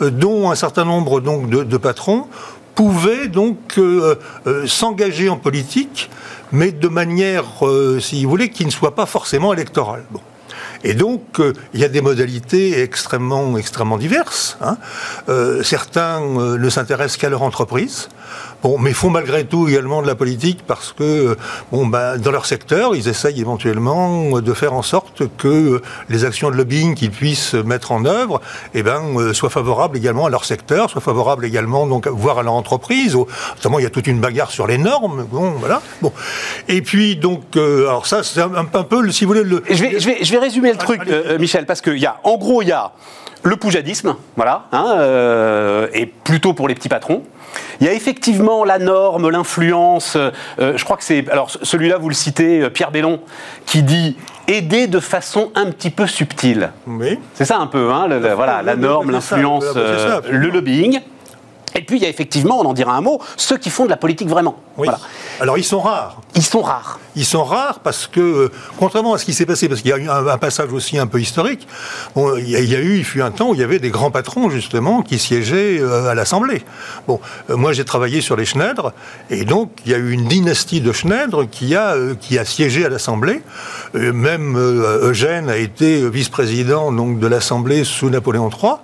euh, dont un certain nombre donc de, de patrons pouvait donc s'engager en politique, mais de manière, si vous voulez, qui ne soit pas forcément électorale. Bon. Et donc, il y a des modalités extrêmement, extrêmement diverses. Hein. certains ne s'intéressent qu'à leur entreprise. Bon, mais font malgré tout également de la politique parce que, bon, ben, dans leur secteur, ils essayent éventuellement de faire en sorte que les actions de lobbying qu'ils puissent mettre en œuvre, eh ben, euh, soient favorables également à leur secteur, soient favorables également, donc, voire à leur entreprise. Notamment, il y a toute une bagarre sur les normes. Bon, voilà. Bon. Et puis, donc, euh, alors ça, c'est un, peu, si vous voulez, le.
Je vais, je vais, je vais résumer le truc, euh, Michel, parce qu'il y a, en gros, il y a le poujadisme, voilà, hein, euh, et plutôt pour les petits patrons. Il y a effectivement la norme, l'influence. euh, je crois que c'est. Alors, celui-là, vous le citez, euh, Pierre Bellon, qui dit aider de façon un petit peu subtile.
Oui.
C'est ça un peu, hein, le- le- voilà, la norme, l'influence, euh, le lobbying. Et puis, il y a effectivement, on en dira un mot, ceux qui font de la politique vraiment.
Oui.
Voilà.
Alors ils sont rares.
Ils sont rares.
Ils sont rares parce que, euh, contrairement à ce qui s'est passé, parce qu'il y a eu un, un passage aussi un peu historique, il, y a, il y a eu, il fut un temps où il y avait des grands patrons, justement, qui siégeaient euh, à l'Assemblée. Bon, euh, moi j'ai travaillé sur les Schneider, et donc il y a eu une dynastie de Schneider qui a, euh, qui a siégé à l'Assemblée. Même Eugène a été vice-président donc, de l'Assemblée sous Napoléon III.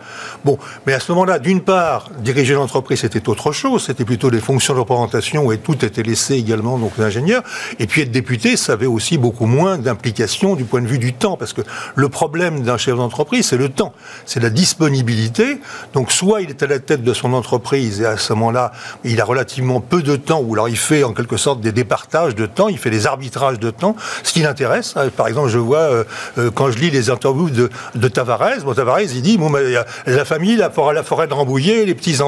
Bon, mais à ce moment-là, d'une part, diriger l'entreprise, c'était autre chose, c'était plutôt des fonctions de représentation et tout était laissé également donc aux ingénieurs. Et puis être député, ça avait aussi beaucoup moins d'implication du point de vue du temps, parce que le problème d'un chef d'entreprise, c'est le temps, c'est la disponibilité. Donc soit il est à la tête de son entreprise et à ce moment-là, il a relativement peu de temps, ou alors il fait en quelque sorte des départages de temps, il fait des arbitrages de temps, ce qui l'intéresse. hein. Par exemple, je vois euh, euh, quand je lis les interviews de, de Tavares, bon, Tavares il dit bon, a la famille, la forêt, la forêt de Rambouillet, les petits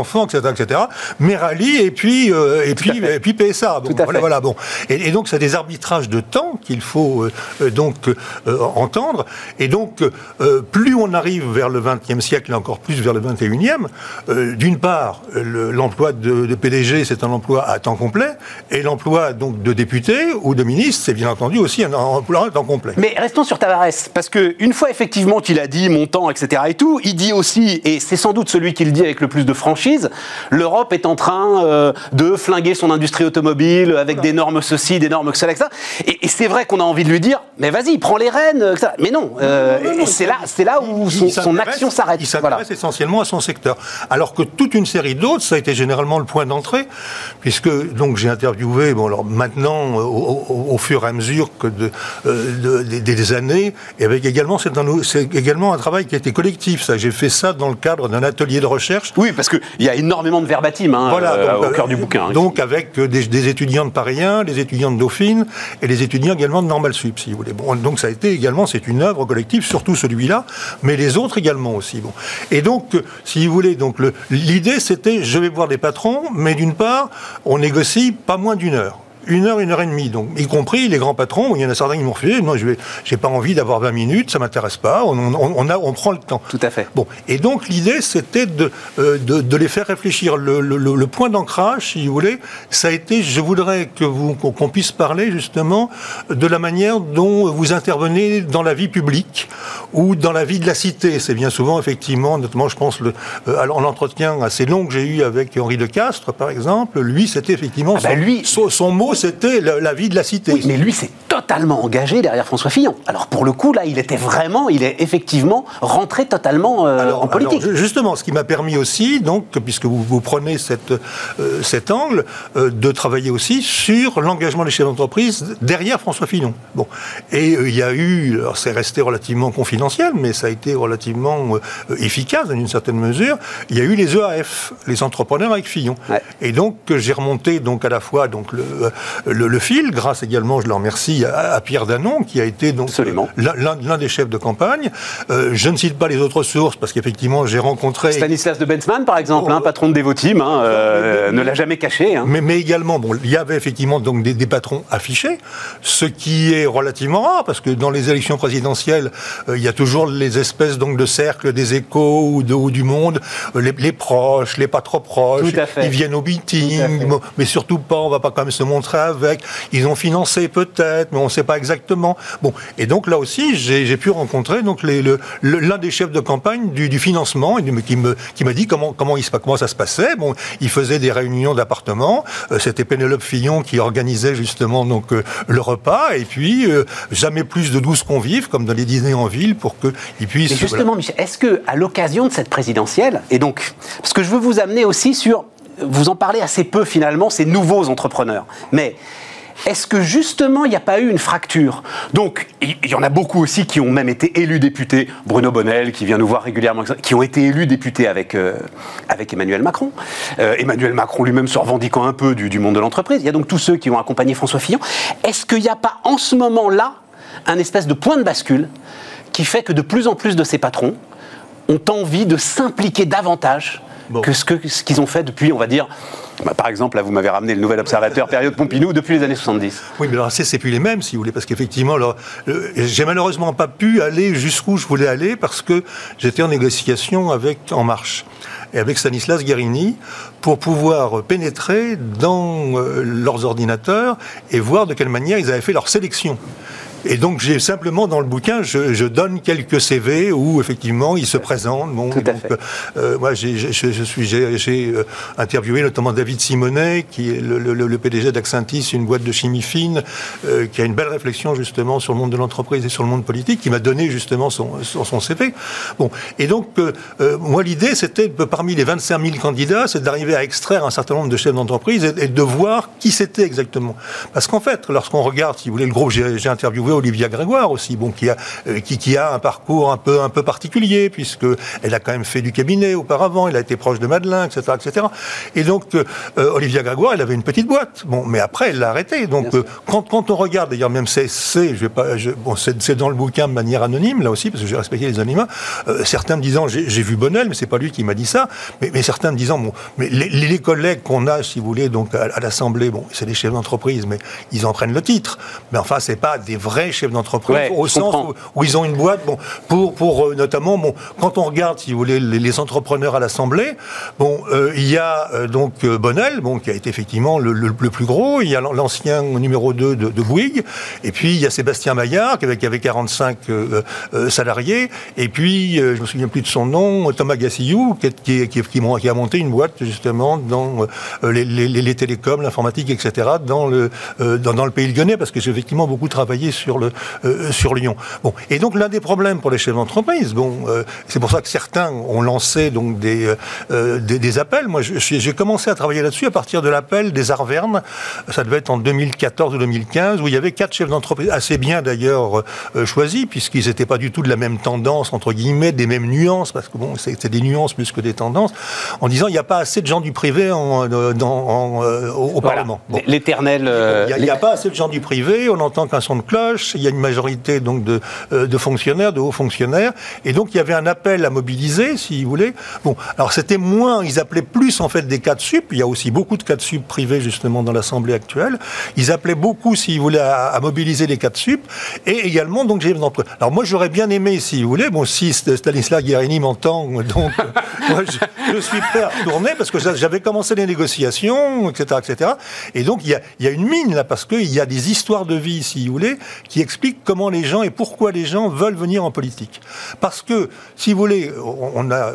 etc.. Merali et puis euh, et puis et puis PSA. Bon, voilà, voilà, bon. Et, et donc c'est des arbitrages de temps qu'il faut euh, euh, donc euh, entendre. Et donc plus on arrive vers le XXe siècle et encore plus vers le XXIe, d'une part le- l'emploi de, de PDG c'est un emploi à temps complet et l'emploi donc de député ou de ministre c'est bien entendu aussi un emploi à temps complet.
Mais restons sur Tavares, parce que une fois effectivement qu'il a dit montant, etc. et tout, il dit aussi, et c'est sans doute celui qui le dit avec le plus de franchise, l'Europe est en train euh, de flinguer son industrie automobile avec des normes ceci, des normes cela, etc. Et, et c'est vrai qu'on a envie de lui dire, mais vas-y, prends les rênes, etc. Mais non, euh,
Non, non, non,
et c'est là, c'est là où
Il-
son,
il
action s'arrête.
Il s'intéresse
Voilà.
essentiellement à son secteur. Alors que toute une série d'autres, ça a été généralement le point d'entrée, puisque donc j'ai interviewé, bon alors maintenant, euh, au, au- au fur et à mesure que de, euh, de- des, des années, et avec également, c'est également un travail qui a été collectif. Ça, j'ai fait ça dans le cadre d'un atelier de recherche
Oui, parce qu'il y a énormément de verbatim hein, euh,
donc,
au cœur
euh,
du bouquin. hein.
Donc avec euh, des, des étudiants de Paris 1, des étudiants de Dauphine et des étudiants également de Normal Sup, si vous voulez. Bon, donc ça a été également, c'est une œuvre collective, surtout celui-là, mais les autres également aussi. Bon. Et donc, euh, si vous voulez, donc l'idée c'était, je vais voir des patrons, mais d'une part, on négocie pas moins d'une heure. Une heure, une heure et demie, donc y compris les grands patrons. Il y en a certains qui m'ont refusé. Non, je j'ai pas envie d'avoir 20 minutes, ça m'intéresse pas. On, on- on a, on prend le temps.
Tout à fait.
Bon, et donc l'idée, c'était de, euh, de, de les faire réfléchir. Le, le- le- le point d'ancrage, si vous voulez, ça a été, je voudrais que vous, qu'on puisse parler justement de la manière dont vous intervenez dans la vie publique ou dans la vie de la cité. C'est bien souvent, effectivement, notamment, je pense, le, euh, l'entretien assez long que j'ai eu avec Henri de Castres, par exemple, lui, c'était effectivement,
Ah bah
son,
lui-
son, son mot, c'était la, la vie de la cité.
Oui, mais lui, c'est totalement engagé derrière François Fillon. Alors pour le coup, là, il était vraiment, il est effectivement rentré totalement euh, en politique.
alors, justement, ce qui m'a permis aussi, donc, puisque vous, vous prenez cette, euh, cet angle, euh, de travailler aussi sur l'engagement des chefs d'entreprise derrière François Fillon. Bon. Et il y a eu, alors c'est resté relativement confidentiel, mais ça a été relativement efficace dans une certaine mesure, il y a eu les EAF, les entrepreneurs avec Fillon.
Ouais.
Et donc, j'ai remonté donc à la fois donc, le, le, le fil, grâce également, je le remercie, à, à Pierre Danon, qui a été donc euh, l'un- des chefs de campagne. Euh, je ne cite pas les autres sources, parce qu'effectivement, j'ai rencontré...
Stanislas de Bensman, par exemple, hein, patron de Devoteam, hein, euh, ne l'a jamais caché. hein.
Mais, mais également, bon, il y avait effectivement donc des, des patrons affichés, ce qui est relativement rare parce que dans les élections présidentielles, euh, il y a toujours les espèces donc de cercles des échos ou, de, ou du monde, les, les proches, les pas trop proches,
Tout à fait.
ils viennent au meeting, mais surtout pas, on va pas quand même se montrer avec. Ils ont financé peut-être, mais on ne sait pas exactement. Bon, et donc là aussi, j'ai pu rencontrer donc les- le- le- l'un des chefs de campagne du, du financement et du- qui me qui m'a dit comment comment il se comment ça se passait. Bon, il faisait des réunions d'appartements. Euh, C'était Pénélope Fillon qui organisait justement donc euh, le repas et puis euh, jamais plus de 12 convives comme dans les dîners en ville pour qu'ils puissent.
Et
voilà.
justement, Michel, est-ce que à l'occasion de cette présidentielle, et donc, parce que je veux vous amener aussi sur, vous en parlez assez peu finalement, ces nouveaux entrepreneurs, mais est-ce que justement il n'y a pas eu une fracture? Donc, il y en a beaucoup aussi qui ont même été élus députés. Bruno Bonnel, qui vient nous voir régulièrement, qui ont été élus députés avec, euh, Emmanuel Macron. Euh, Emmanuel Macron lui-même se revendiquant un peu du, du monde de l'entreprise. Il y a donc tous ceux qui ont accompagné François Fillon. Est-ce qu'il n'y a pas en ce moment-là un espèce de point de bascule qui fait que de plus en plus de ces patrons ont envie de s'impliquer davantage que ce qu'ils ce ont fait depuis, on va dire, bah, par exemple, là, vous m'avez ramené le nouvel observateur période Pompidou depuis les années 70.
Oui, mais alors c'est plus les mêmes, si vous voulez, parce qu'effectivement, j'ai malheureusement pas pu aller jusqu'où je voulais aller parce que j'étais en négociation avec En Marche et avec Stanislas Guérini pour pouvoir pénétrer dans euh, leurs ordinateurs et voir de quelle manière ils avaient fait leur sélection. Et donc j'ai simplement dans le bouquin, je, donne quelques CV où effectivement ils se présentent.
Bon, Tout à fait.
Euh, moi j'ai, je, suis j'ai, euh, interviewé notamment David Simonet, qui est le, le, PDG d'Axintis, une boîte de chimie fine, euh, qui a une belle réflexion justement sur le monde de l'entreprise et sur le monde politique, qui m'a donné justement son, son, CV. Bon, et donc moi l'idée c'était parmi les 25 000 candidats, c'est d'arriver à extraire un certain nombre de chefs d'entreprise et, et de voir qui c'était exactement. Parce qu'en fait, lorsqu'on regarde, si vous voulez, le groupe j'ai interviewé Olivia Grégoire aussi, bon, qui a, euh, qui, qui, a un parcours un peu, un peu particulier, puisque elle a quand même fait du cabinet auparavant, elle a été proche de Madeleine, etc. etc. Et donc, euh, Olivia Grégoire, elle avait une petite boîte. Bon, mais après, elle l'a arrêté. Donc, euh, quand, quand, on regarde, d'ailleurs, même c'est, je vais pas, je, bon, c'est, dans le bouquin de manière anonyme, là aussi, parce que j'ai respecté les animaux, certains me disant, j'ai, vu Bonnel, mais c'est pas lui qui m'a dit ça, mais, mais, certains me disant, bon, mais les, les collègues qu'on a, si vous voulez, donc à, à l'Assemblée, bon, c'est des chefs d'entreprise, mais ils en prennent le titre. Mais enfin, c'est pas des vrais chefs d'entreprise, au sens où, ils ont une boîte, bon, pour, pour euh, notamment, bon, quand on regarde, si vous voulez, les, entrepreneurs à l'Assemblée, bon, euh, il y a euh, donc Bonnel, bon, qui a été effectivement le, plus gros, il y a l'ancien numéro 2 de, de, Bouygues, et puis il y a Sébastien Maillard, qui avait, qui avait 45 salariés, et puis, je me souviens plus de son nom, Thomas Gassillou, qui, qui, qui, a monté une boîte, justement, dans les, les, télécoms, l'informatique, etc., dans le, dans, dans, le pays lyonnais, parce que j'ai effectivement beaucoup travaillé sur le, euh, sur Lyon. Bon, et donc l'un des problèmes pour les chefs d'entreprise, bon, euh, c'est pour ça que certains ont lancé donc des, euh, des, appels. Moi, j'ai commencé à travailler là-dessus à partir de l'appel des Arvernes. Ça devait être en 2014 ou 2015, où il y avait quatre chefs d'entreprise, assez bien d'ailleurs choisis, puisqu'ils n'étaient pas du tout de la même tendance, entre guillemets, des mêmes nuances, parce que bon, c'est des nuances plus que des tendances, en disant il n'y a pas assez de gens du privé en, dans, au, Parlement.
L'éternel.
Il n'y a, a, pas assez de gens du privé, on entend qu'un son de cloche, il y a une majorité donc de, euh, de, fonctionnaires, de hauts fonctionnaires, et donc il y avait un appel à mobiliser, si vous voulez. Bon, alors c'était moins, ils appelaient plus en fait des cas de sup. Il y a aussi beaucoup de cas de sup privés justement dans l'Assemblée actuelle. Ils appelaient beaucoup, si vous voulez, à, mobiliser les cas de sup, et également donc j'ai alors moi j'aurais bien aimé, si vous voulez, bon si Stanislas Guérini m'entend, donc moi je, suis prêt à retourner parce que j'avais commencé les négociations, etc., etc. Et donc il y a, il y a une mine là parce qu'il y a des histoires de vie, si vous voulez, qui expliquent comment les gens et pourquoi les gens veulent venir en politique. Parce que, si vous voulez, on a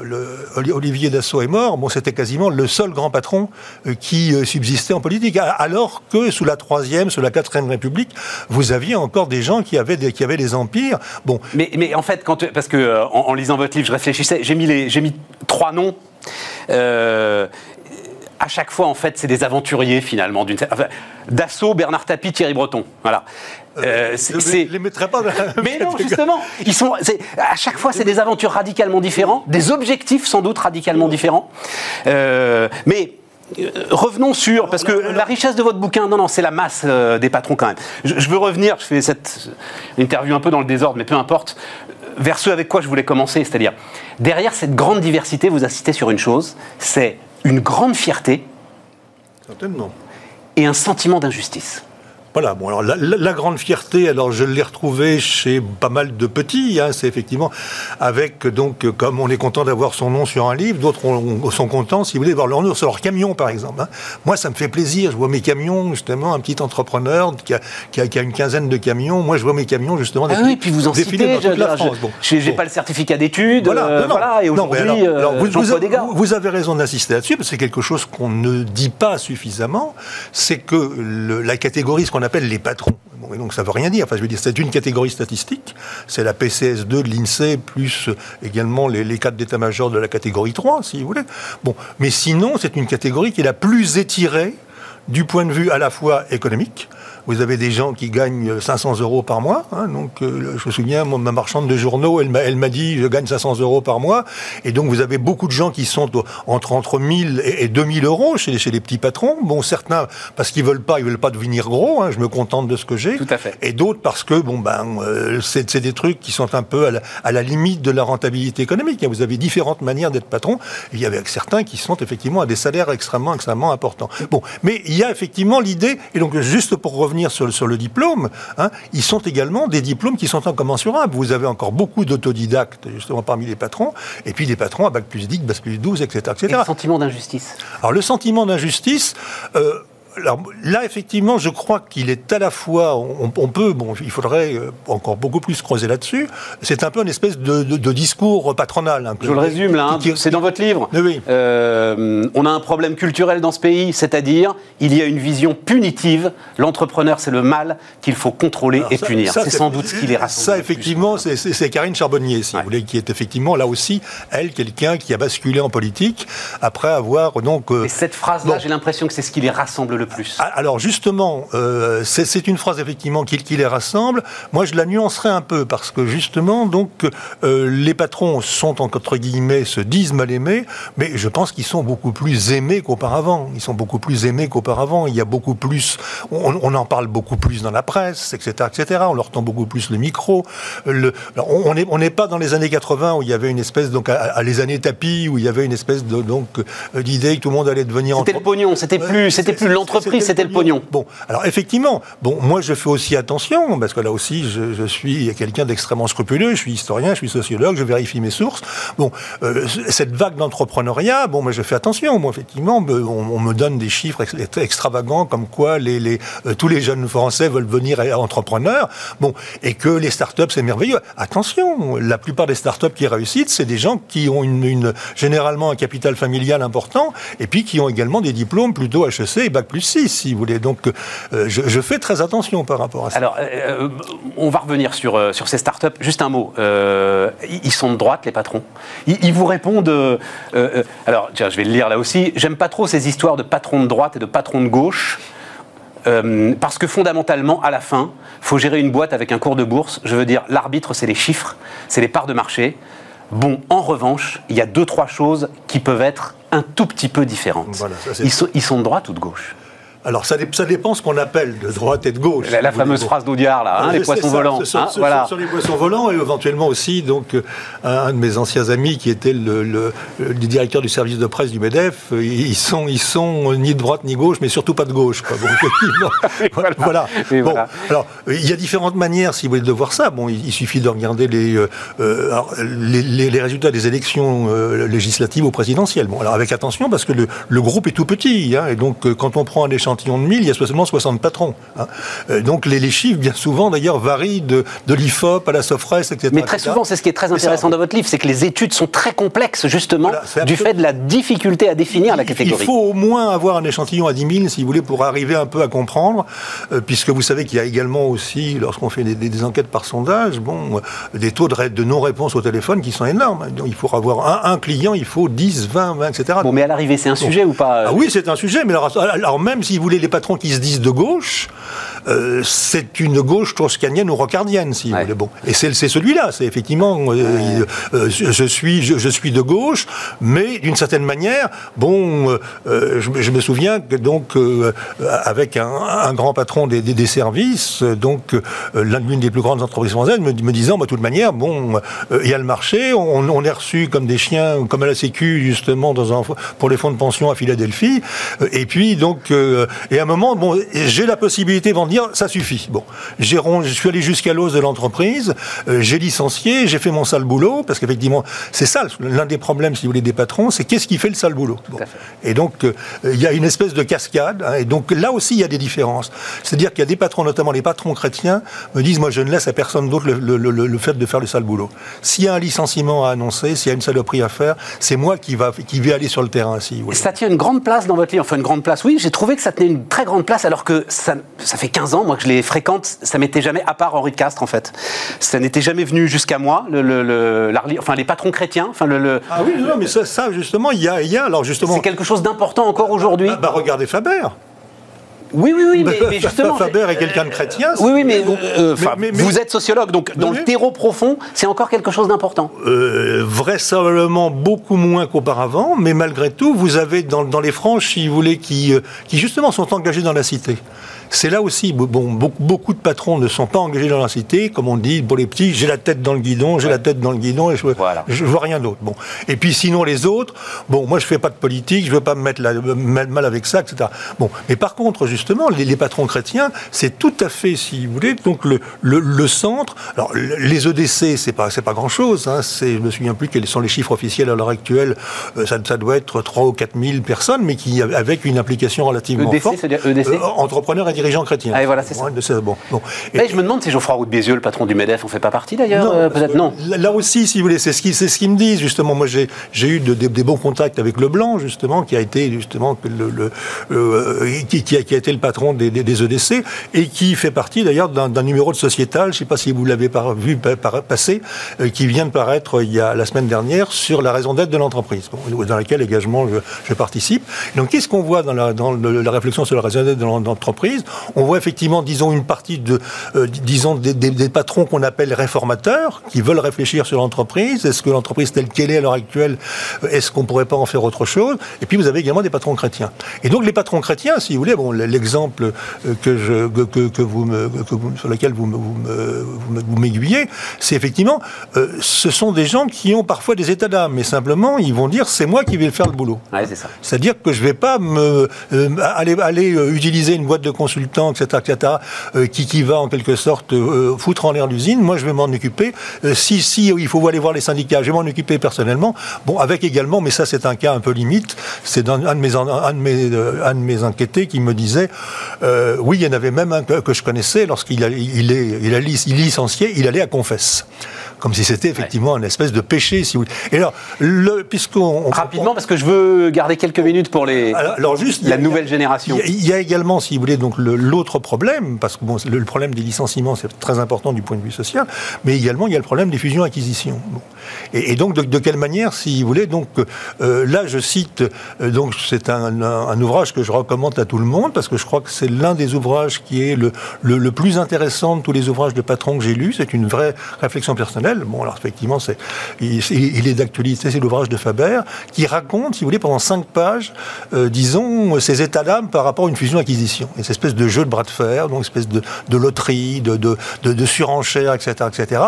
Olivier Dassault est mort, bon, c'était quasiment le seul grand patron euh, qui euh, subsistait en politique, alors que sous la troisième, sous la quatrième République, vous aviez encore des gens qui avaient des, qui avaient empires. Bon.
Mais, mais en fait, quand, parce que euh, en, lisant votre livre, je réfléchissais, j'ai mis les, mis trois noms. à chaque fois, en fait, c'est des aventuriers finalement. Dassault, Bernard Tapie, Thierry Breton. Voilà.
Euh, je ne les mettrai pas dans
la Mais non, justement, ils sont, à chaque fois, c'est des aventures radicalement différentes, des objectifs sans doute radicalement différents. Euh, mais euh, revenons sur, parce que la richesse de votre bouquin, non, non, c'est la masse des patrons quand même. Je, je, veux revenir, je fais cette interview un peu dans le désordre, mais peu importe, vers ce avec quoi je voulais commencer, c'est-à-dire, derrière cette grande diversité, vous insistez sur une chose, c'est une grande fierté.
Certainement.
Et un sentiment d'injustice.
Voilà, bon, alors la, grande fierté, alors je l'ai retrouvée chez pas mal de petits, hein, c'est effectivement avec, donc, comme on est content d'avoir son nom sur un livre, d'autres sont contents, si vous voulez, voir leur nom sur leur camion, par exemple. Hein. Moi, ça me fait plaisir, je vois mes camions, justement, un petit entrepreneur qui a, qui a, une quinzaine de camions, moi, je vois mes camions, justement,
ah oui, puis vous en citez. Je n'ai pas le certificat d'études, voilà, euh, voilà, et aujourd'hui, euh, vous,
vous, vous, avez raison d'insister là-dessus, parce que c'est quelque chose qu'on ne dit pas suffisamment, c'est que le, la catégorie, ce qu'on appelle les patrons. donc ça ne veut rien dire. Enfin, je veux c'est une catégorie statistique. C'est la PCS2 de l'INSEE, plus également les, les cadres d'état-major de la catégorie 3, si vous voulez. Mais sinon, c'est une catégorie qui est la plus étirée du point de vue à la fois économique, vous avez des gens qui gagnent 500 euros par mois. hein. donc, euh, je me souviens, moi, ma marchande de journaux, elle m'a, elle m'a dit, je gagne 500 euros par mois. Et donc, vous avez beaucoup de gens qui sont entre, entre 1000 et, et 2000 euros chez, les- chez les petits patrons. Bon, certains, parce qu'ils veulent pas, ils veulent pas devenir gros. hein, je me contente de ce que j'ai.
Tout à fait.
Et d'autres parce que, bon, ben, euh, c'est, c'est des trucs qui sont un peu à la, à la limite de la rentabilité économique. Vous avez différentes manières d'être patron. Il y avait certains qui sont effectivement à des salaires extrêmement, extrêmement importants. Bon, mais il y a effectivement l'idée, et donc juste pour revenir sur, le- sur le diplôme, hein, ils sont également des diplômes qui sont incommensurables. Vous avez encore beaucoup d'autodidactes, justement, parmi les patrons, et puis des patrons à bac plus 10, bac plus 12, etc.
Et
etc.
le sentiment d'injustice.
Alors le sentiment d'injustice, euh, alors, là effectivement, je crois qu'il est à la fois, on, on peut, bon, il faudrait euh, encore beaucoup plus creuser là-dessus. C'est un peu une espèce de, de- de discours patronal.
Je le résume là, hein, c'est dans votre livre.
Oui.
Euh, on a un problème culturel dans ce pays, c'est-à-dire il y a une vision punitive. L'entrepreneur, c'est le mal qu'il faut contrôler
Alors
et
ça-
punir. C'est sans doute ce qui les rassemble.
Ça, effectivement, c'est- Karine Charbonnier, si
Ouais.
vous voulez, qui est effectivement là aussi, elle, quelqu'un qui a basculé en politique après avoir donc. euh,
Et cette phrase-là,
Bon.
j'ai l'impression que c'est ce qui les rassemble le plus.
Ah, Alors justement, euh, c'est une phrase effectivement qui, qui les rassemble. Moi, je la nuancerai un peu parce que justement, donc, euh, les patrons sont entre guillemets se disent mal aimés, mais je pense qu'ils sont beaucoup plus aimés qu'auparavant. Ils sont beaucoup plus aimés qu'auparavant. Il y a beaucoup plus, on, on en parle beaucoup plus dans la presse, etc., etc. On leur tend beaucoup plus le micro. Le, alors, on n'est on pas dans les années 80 où il y avait une espèce donc à, à les années tapis où il y avait une espèce de donc euh, d'idée que tout le monde allait devenir
C'était le pognon, c'était plus, c'était plus
c'est-
l'entreprise, c'était le pognon.
Bon, alors effectivement, bon, moi je fais aussi attention, parce que là aussi je, je suis quelqu'un d'extrêmement scrupuleux, je suis historien, je suis sociologue, je vérifie mes sources. Bon, euh, cette vague d'entrepreneuriat, bon, moi je fais attention, moi effectivement, me- on, on me donne des chiffres ex- extravagants comme quoi les, les, euh, tous les jeunes français veulent devenir entrepreneurs, bon, et que les startups c'est merveilleux. Attention, la plupart des startups qui réussissent, c'est des gens qui ont une, une- généralement un capital familial important, et puis qui ont également des diplômes plutôt HEC et Bac plus 6, si vous voulez. Donc, euh, je, je fais très attention par rapport à ça.
Alors, euh, on va revenir sur, euh, sur ces startups. Juste un mot. Euh, ils sont de droite, les patrons. Ils, ils vous répondent. euh, euh, alors, tiens, je vais le lire là aussi. J'aime pas trop ces histoires de patrons de droite et de patrons de gauche. euh, parce que fondamentalement, à la fin, faut gérer une boîte avec un cours de bourse. Je veux dire, l'arbitre, c'est les chiffres, c'est les parts de marché. Bon, en revanche, il y a deux, trois choses qui peuvent être un tout petit peu différentes.
Voilà, ça, c'est-
ils, sont, ils sont de droite ou de gauche?
Alors, ça, dé- ça dépend ce qu'on appelle de droite et de gauche.
La, la fameuse phrase d'Audiard, là, hein,
Euh,
les poissons
ça,
volants.
ce
hein,
ce
voilà.
sur les poissons volants et éventuellement aussi donc un de mes anciens amis qui était le, le- le directeur du service de presse du Medef. euh, Ils sont ils sont ni de droite ni gauche, mais surtout pas de gauche. quoi. Bon, effectivement,
voilà.
Bon,
voilà.
alors il y a différentes manières, si vous voulez, de voir ça. Bon, il, il suffit de regarder les, euh, euh, alors, les, les- les résultats des élections euh, législatives ou présidentielles. Bon, alors avec attention parce que le, le groupe est tout petit, hein, et donc quand on prend un échantillon de 1000, il y a seulement 60 patrons. hein. Euh, donc les, les chiffres, bien souvent d'ailleurs, varient de, de l'IFOP à la SOFRES, etc.
Mais très
etc.
souvent, c'est ce qui est très
ça.
intéressant dans votre livre, c'est que les études sont très complexes, justement,
Voilà,
du fait de la difficulté à définir la catégorie.
Il faut au moins avoir un échantillon à 10 000, si vous voulez, pour arriver un peu à comprendre, euh, puisque vous savez qu'il y a également aussi, lorsqu'on fait des, des- des enquêtes par sondage, bon, euh, des taux de, ré- de non-réponse au téléphone qui sont énormes. Donc il faut avoir un, un client, il faut 10, 20, 20, etc.
Bon, mais à l'arrivée, c'est un sujet ou pas euh,
Ah oui, c'est un sujet, mais alors, alors même si vous voulez les patrons qui se disent de gauche, euh, c'est une gauche toscanienne ou rocardienne, si vous voulez. Bon, et c'est celui-là, c'est effectivement, euh, euh, je, je suis, je, je suis de gauche, mais d'une certaine manière, bon, je, me- je me souviens que donc avec un, un grand patron des, des- des services, donc l'une des plus grandes entreprises françaises, me, me disant, bah, de toute manière, bon, il y a le marché, on, on est reçu comme des chiens, comme à la Sécu justement dans un, pour les fonds de pension à Philadelphie, et puis donc, et à un moment, bon, j'ai la possibilité de dire, ça suffit. Bon, j'ai je suis allé jusqu'à l'os de l'entreprise, euh, j'ai licencié, j'ai fait mon sale boulot, parce qu'effectivement, c'est ça l'un des problèmes, si vous voulez, des patrons, c'est qu'est-ce qui fait le sale boulot? Bon. Et donc, euh, il y a une espèce de cascade. hein, et donc, là aussi, il y a des différences. C'est-à-dire qu'il y a des patrons, notamment les patrons chrétiens, me disent Moi, je ne laisse à personne d'autre le, le- le- le fait de faire le sale boulot. S'il y a un licenciement à annoncer, s'il y a une saloperie à faire, c'est moi qui, va, qui vais aller sur le terrain. Si voulez.
Ça tient une grande place dans votre livre, enfin une grande place. Oui, j'ai trouvé que ça tenait une très grande place, alors que ça, ça fait 15 ans, moi, que je les fréquente, ça m'était jamais, à part Henri de Castres, en fait. Ça n'était jamais venu jusqu'à moi, le, le- le- la reli- enfin les patrons chrétiens, enfin le, le-
Ah oui, non, mais ça, ça, justement, il y a, y a alors justement.
c'est quelque chose d'important encore aujourd'hui.
Bah, bah, regardez Faber.
Oui, oui, oui, mais, mais justement.
Faber est quelqu'un de chrétien.
Oui, oui, mais, euh,
mais-
vous êtes sociologue, donc dans le terreau profond, c'est encore quelque chose d'important.
Euh, vraisemblablement beaucoup moins qu'auparavant, mais malgré tout, vous avez dans, dans les franges, si vous voulez, qui, euh, qui justement sont engagés dans la cité. C'est là aussi, bon, beaucoup, de patrons ne sont pas engagés dans la cité, comme on dit, pour les petits, j'ai la tête dans le guidon, j'ai la tête dans le guidon et je,
Voilà.
je vois rien d'autre. Bon. Et puis sinon les autres, bon, moi je fais pas de politique, je veux pas me mettre la- mal, avec ça, etc. Bon, mais par contre, justement, les, les patrons chrétiens, c'est tout à fait, si vous voulez, donc le, le, le centre. Alors le- les EDC, c'est pas c'est pas grand chose. Hein, c'est, je me souviens plus quels sont les chiffres officiels à l'heure actuelle. Euh, ça, ça doit être 3 ou 4 000 personnes, mais qui avec une implication relativement
EDC,
forte.
c'est-à-dire EDC
Euh, entrepreneurs et dirigeants chrétiens.
Ah, et voilà, c'est ça.
Ça, bon, bon. Et-
je me demande si Geoffroy Roux de Bézieux, le patron du MEDEF, on fait pas partie d'ailleurs, euh, peut-être non.
Là, aussi, si vous voulez, c'est ce qu'ils ce me disent justement. Moi, j'ai eu de- des, des bons contacts avec Leblanc justement, qui a été justement le, le- euh, qui, qui a, qui a été le patron des, des- des EDC et qui fait partie d'ailleurs d'un numéro de sociétal. Je ne sais pas si vous l'avez vu par- passer, euh, qui vient de paraître il y a la semaine dernière sur la raison d'être de l'entreprise, dans laquelle également je, je participe. Donc, qu'est-ce qu'on voit dans la, dans la réflexion sur la raison d'être de l'en- l'entreprise On voit effectivement, disons, une partie de, euh, disons, des, des- des patrons qu'on appelle réformateurs, qui veulent réfléchir sur l'entreprise. Est-ce que l'entreprise telle qu'elle est à l'heure actuelle, euh, est-ce qu'on pourrait pas en faire autre chose? Et puis vous avez également des patrons chrétiens. Et donc les patrons chrétiens, si vous voulez, bon, l'exemple euh, que je, que, que- vous me, que vous- sur lequel vous vous m'aiguillez, c'est effectivement, euh, ce sont des gens qui ont parfois des états d'âme, mais simplement ils vont dire c'est moi qui vais faire le boulot.
Ouais, c'est ça.
C'est-à-dire que je ne vais pas me, euh, aller, aller utiliser une boîte de consultants, etc., etc., euh, qui, qui va en quelque sorte euh, foutre en l'air l'usine. Moi, je vais m'en occuper. Euh, si, si il faut aller voir les syndicats, je vais m'en occuper personnellement. Bon, avec également, mais ça c'est un cas un peu limite, c'est un de mes, en- un de mes, euh, un de mes enquêtés qui me disait, euh, oui, il y en avait même un que, que je connaissais, lorsqu'il a, il est, il a licencié, il allait à confesse. Comme si c'était effectivement un espèce de péché, si vous voulez. Et alors, le, puisqu'on... on-
Rapidement, parce que je veux garder quelques minutes pour les,
alors, alors juste,
la
a-
nouvelle génération.
Il y, y a également, si vous voulez, donc le- l'autre problème, parce que le, problème des licenciements, c'est très important du point de vue social, mais également il y a le problème des fusions-acquisitions. Et, donc, de, quelle manière, si vous voulez, donc euh, là, je cite, euh, donc c'est un, ouvrage que je recommande à tout le monde, parce que je crois que c'est l'un des ouvrages qui est le, le, plus intéressant de tous les ouvrages de patrons que j'ai lus. C'est une vraie réflexion personnelle. Bon, alors effectivement, c'est, il, il est d'actualité, c'est l'ouvrage de Faber, qui raconte, si vous voulez, pendant cinq pages, euh, disons, ses états d'âme par rapport à une fusion-acquisition. Et cette espèce de jeu de bras de fer, donc espèce de, de loterie, de, de, surenchère, etc., etc.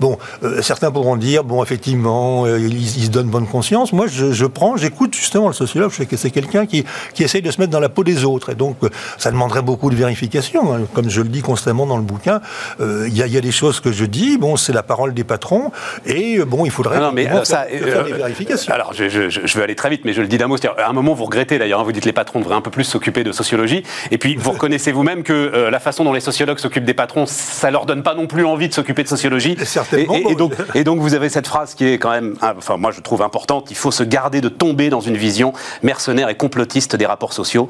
Bon, euh, certains pourront dire, bon, effectivement, euh, il, il se donne bonne conscience. Moi, je, je prends, j'écoute justement le sociologue, je sais que c'est quelqu'un qui, qui essaye de se mettre dans la peau des autres. Et donc, euh, ça demanderait beaucoup de vérification. hein. Comme je le dis constamment dans le bouquin, il y, a, il y a des choses que je dis, bon, c'est la parole des patrons, et bon, il faudrait
non, mais
effectivement
ça,
faire, des vérifications.
Alors, je, je- vais aller très vite, mais je le dis d'un mot. c'est-à-dire, À un moment, vous regrettez d'ailleurs, hein, vous dites les patrons devraient un peu plus s'occuper de sociologie. Et puis, vous reconnaissez vous-même que euh, la façon dont les sociologues s'occupent des patrons, ça leur donne pas non plus envie de s'occuper de sociologie.
Certainement,
Et, et-
bon,
et donc, et donc, vous avez cette phrase qui est quand même, ah, enfin, moi, je trouve importante. Il faut se garder de tomber dans une vision mercenaire et complotiste des rapports sociaux,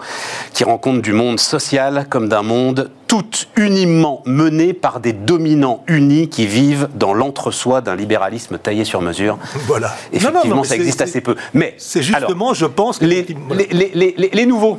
qui rend compte du monde social comme d'un monde tout uniment mené par des dominants unis qui vivent dans l'entre-soi d'un libéralisme taillé sur mesure.
Voilà. Non,
Effectivement,
non, non, mais
ça existe assez peu. Mais
C'est justement,
alors,
je pense, que-
les,
voilà.
les, les- les- les nouveaux.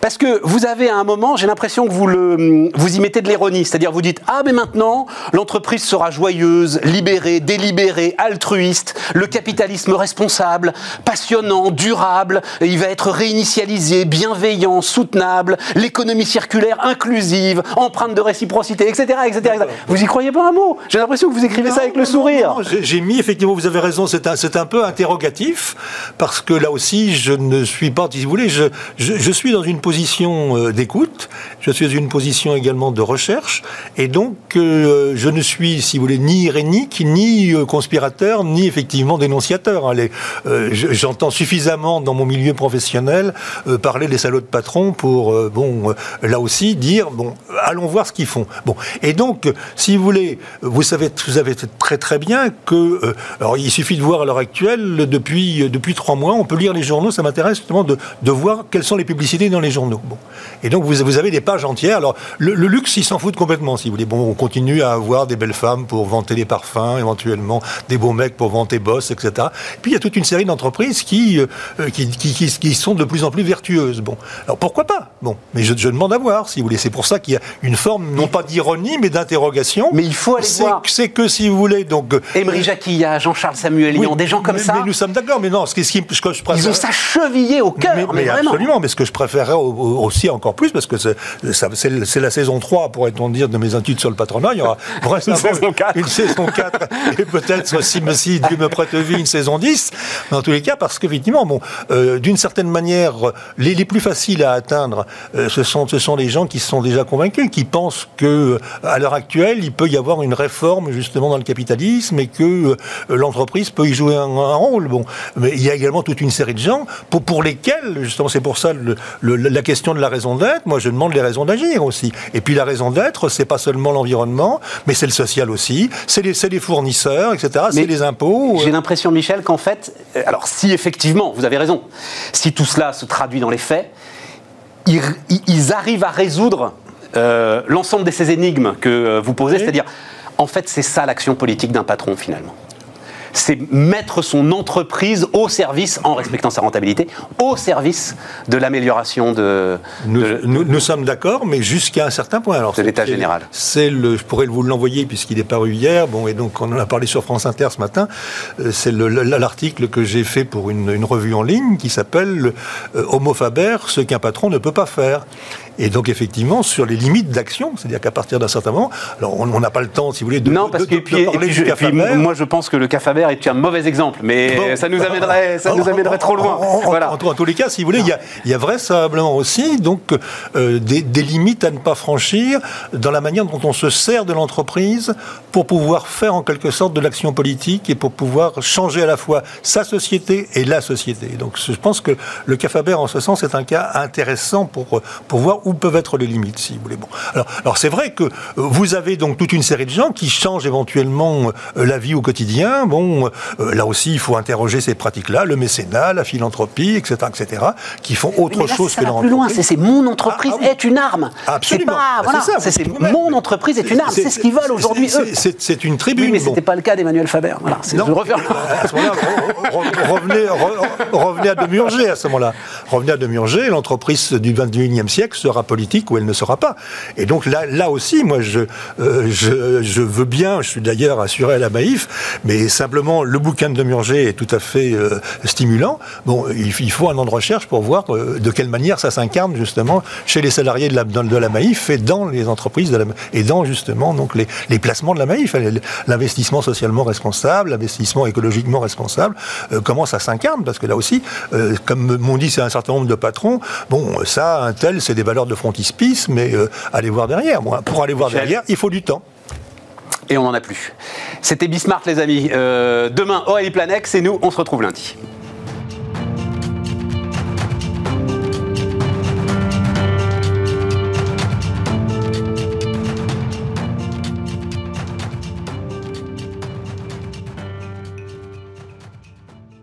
Parce que vous avez à un moment, j'ai l'impression que vous, le, vous y mettez de l'ironie. C'est-à-dire, vous dites Ah, mais maintenant, l'entreprise sera joyeuse, libérée, délibérée, altruiste, le capitalisme responsable, passionnant, durable, il va être réinitialisé, bienveillant, soutenable, l'économie circulaire inclusive, empreinte de réciprocité, etc. etc., etc. Vous y croyez pas un mot? J'ai l'impression que vous écrivez ça avec le
Non,
sourire.
J'ai mis, effectivement, vous avez raison, c'est un, c'est un peu interrogatif, parce que là aussi, je ne suis pas, si vous voulez, je, je, je suis dans une position euh, d'écoute, je suis dans une position également de recherche, et donc euh, je ne suis, si vous voulez, ni irénique, ni euh, conspirateur, ni effectivement dénonciateur. hein. Euh, je- J'entends suffisamment dans mon milieu professionnel parler des salauds de patrons pour, bon, là aussi, dire, bon, allons voir ce qu'ils font. Bon, et donc, si vous voulez, vous savez, vous savez très très bien que, alors il suffit de voir à l'heure actuelle, depuis, depuis trois mois, on peut lire les journaux, ça m'intéresse justement de, de voir quelles sont les publicités dans les journaux. Bon. Et donc vous, vous avez des pages entières. Alors le, luxe, ils s'en foutent complètement, si vous voulez. Bon, on continue à avoir des belles femmes pour vanter les parfums, éventuellement des beaux mecs pour vanter Boss, etc. Puis il y a toute une série d'entreprises qui, euh, qui, qui, qui, sont de plus en plus vertueuses. Bon, alors pourquoi pas? Bon, mais je, je demande à voir, si vous voulez. C'est pour ça qu'il y a une forme, non pas d'ironie, mais d'interrogation.
Mais il faut aller voir.
C'est que, si vous voulez, donc...
Euh, Emery Jacquilla, Jean-Charles Samuel oui, des gens comme
mais,
ça.
Mais nous sommes d'accord, mais non, ce, qui, ce que je préfère...
Ils ont ça chevillé au cœur,
mais, mais, absolument, mais ce que je aussi encore plus, parce que c'est la saison 3, pourrait-on dire, de mes études sur le patronat. Il y aura
une, saison 4.
une saison 4 et peut-être, si, si Dieu me prête vie, une saison 10. Mais en tous les cas, parce qu'effectivement, bon, euh, d'une certaine manière, les, les, plus faciles à atteindre, euh, ce, sont, ce sont les gens qui sont déjà convaincus, qui pensent que à l'heure actuelle, il peut y avoir une réforme justement dans le capitalisme et que euh, l'entreprise peut y jouer un, rôle. Bon, mais il y a également toute une série de gens pour, pour lesquels, justement, c'est pour ça le, la question de la raison d'être. Moi, je demande les raisons d'agir aussi. Et puis la raison d'être, c'est pas seulement l'environnement, mais c'est le social aussi, c'est les, les, fournisseurs, etc. C'est les impôts.
J'ai l'impression, Michel, qu'en fait, euh, alors si effectivement, vous avez raison, si tout cela se traduit dans les faits, ils, ils arrivent à résoudre euh, l'ensemble de ces énigmes que euh, vous posez, c'est-à-dire, en fait, c'est ça l'action politique d'un patron finalement c'est mettre son entreprise au service, en respectant sa rentabilité, au service de l'amélioration de,
nous, sommes d'accord, mais jusqu'à un certain point.
Alors, de l'état général.
C'est le, je pourrais vous l'envoyer puisqu'il est paru hier. Bon, et donc on en a parlé sur France Inter ce matin. Euh, c'est l'article que j'ai fait pour une, revue en ligne qui s'appelle euh, Homo Faber, ce qu'un patron ne peut pas faire. Et donc, effectivement, sur les limites d'action, c'est-à-dire qu'à partir d'un certain moment, alors on n'a pas le temps, si vous voulez, de,
non, parce que, parler du Moi, je pense que le Faber est un mauvais exemple, mais ça nous amènerait, ça nous amènerait trop loin.
En, voilà. en, tous les cas, si vous voulez, il y a, il y a vraisemblablement aussi donc euh, des, des, limites à ne pas franchir dans la manière dont on se sert de l'entreprise pour pouvoir faire en quelque sorte de l'action politique et pour pouvoir changer à la fois sa société et la société. Donc, je pense que le Faber, en ce sens, est un cas intéressant pour pour voir où peuvent être les limites, si vous voulez. Bon, alors, alors c'est vrai que euh, vous avez donc toute une série de gens qui changent éventuellement euh, la vie au quotidien. Bon, euh, là aussi, il faut interroger ces pratiques-là, le mécénat, la philanthropie, etc., etc., qui font autre chose que
l'entreprise. plus loin, c'est mon entreprise ah, ah est une arme.
Absolument.
Pas, voilà, c'est mon entreprise est une arme. C'est ce qu'ils veulent aujourd'hui eux.
C'est une tribune. Oui,
mais c'était pas le cas d'Emmanuel Faber. Voilà, non, je reviens.
À ce moment-là, revenez, revenez à Demurger à ce moment-là. Revenez à Demurger, l'entreprise du 21e siècle sera politique ou elle ne sera pas. Et donc là, là aussi, moi, je, euh, je, veux bien, je suis d'ailleurs assuré à la Maïf, mais simplement, le bouquin de Murger est tout à fait euh, stimulant. Bon, il, faut un an de recherche pour voir euh, de quelle manière ça s'incarne justement chez les salariés de la, de la Maïf et dans les entreprises et dans justement donc les, les placements de la Maïf, l'investissement socialement responsable, l'investissement écologiquement responsable, comment ça s'incarne? Parce que là aussi, comme m'ont dit un certain nombre de patrons, bon, ça, un tel, c'est des valeurs de frontispice, mais euh, allez voir derrière. Moi, pour aller voir derrière, il faut du temps.
Et on n'en a plus. C'était Bismarck, les amis. Euh, demain, Aurélie Planex et nous, on se retrouve lundi.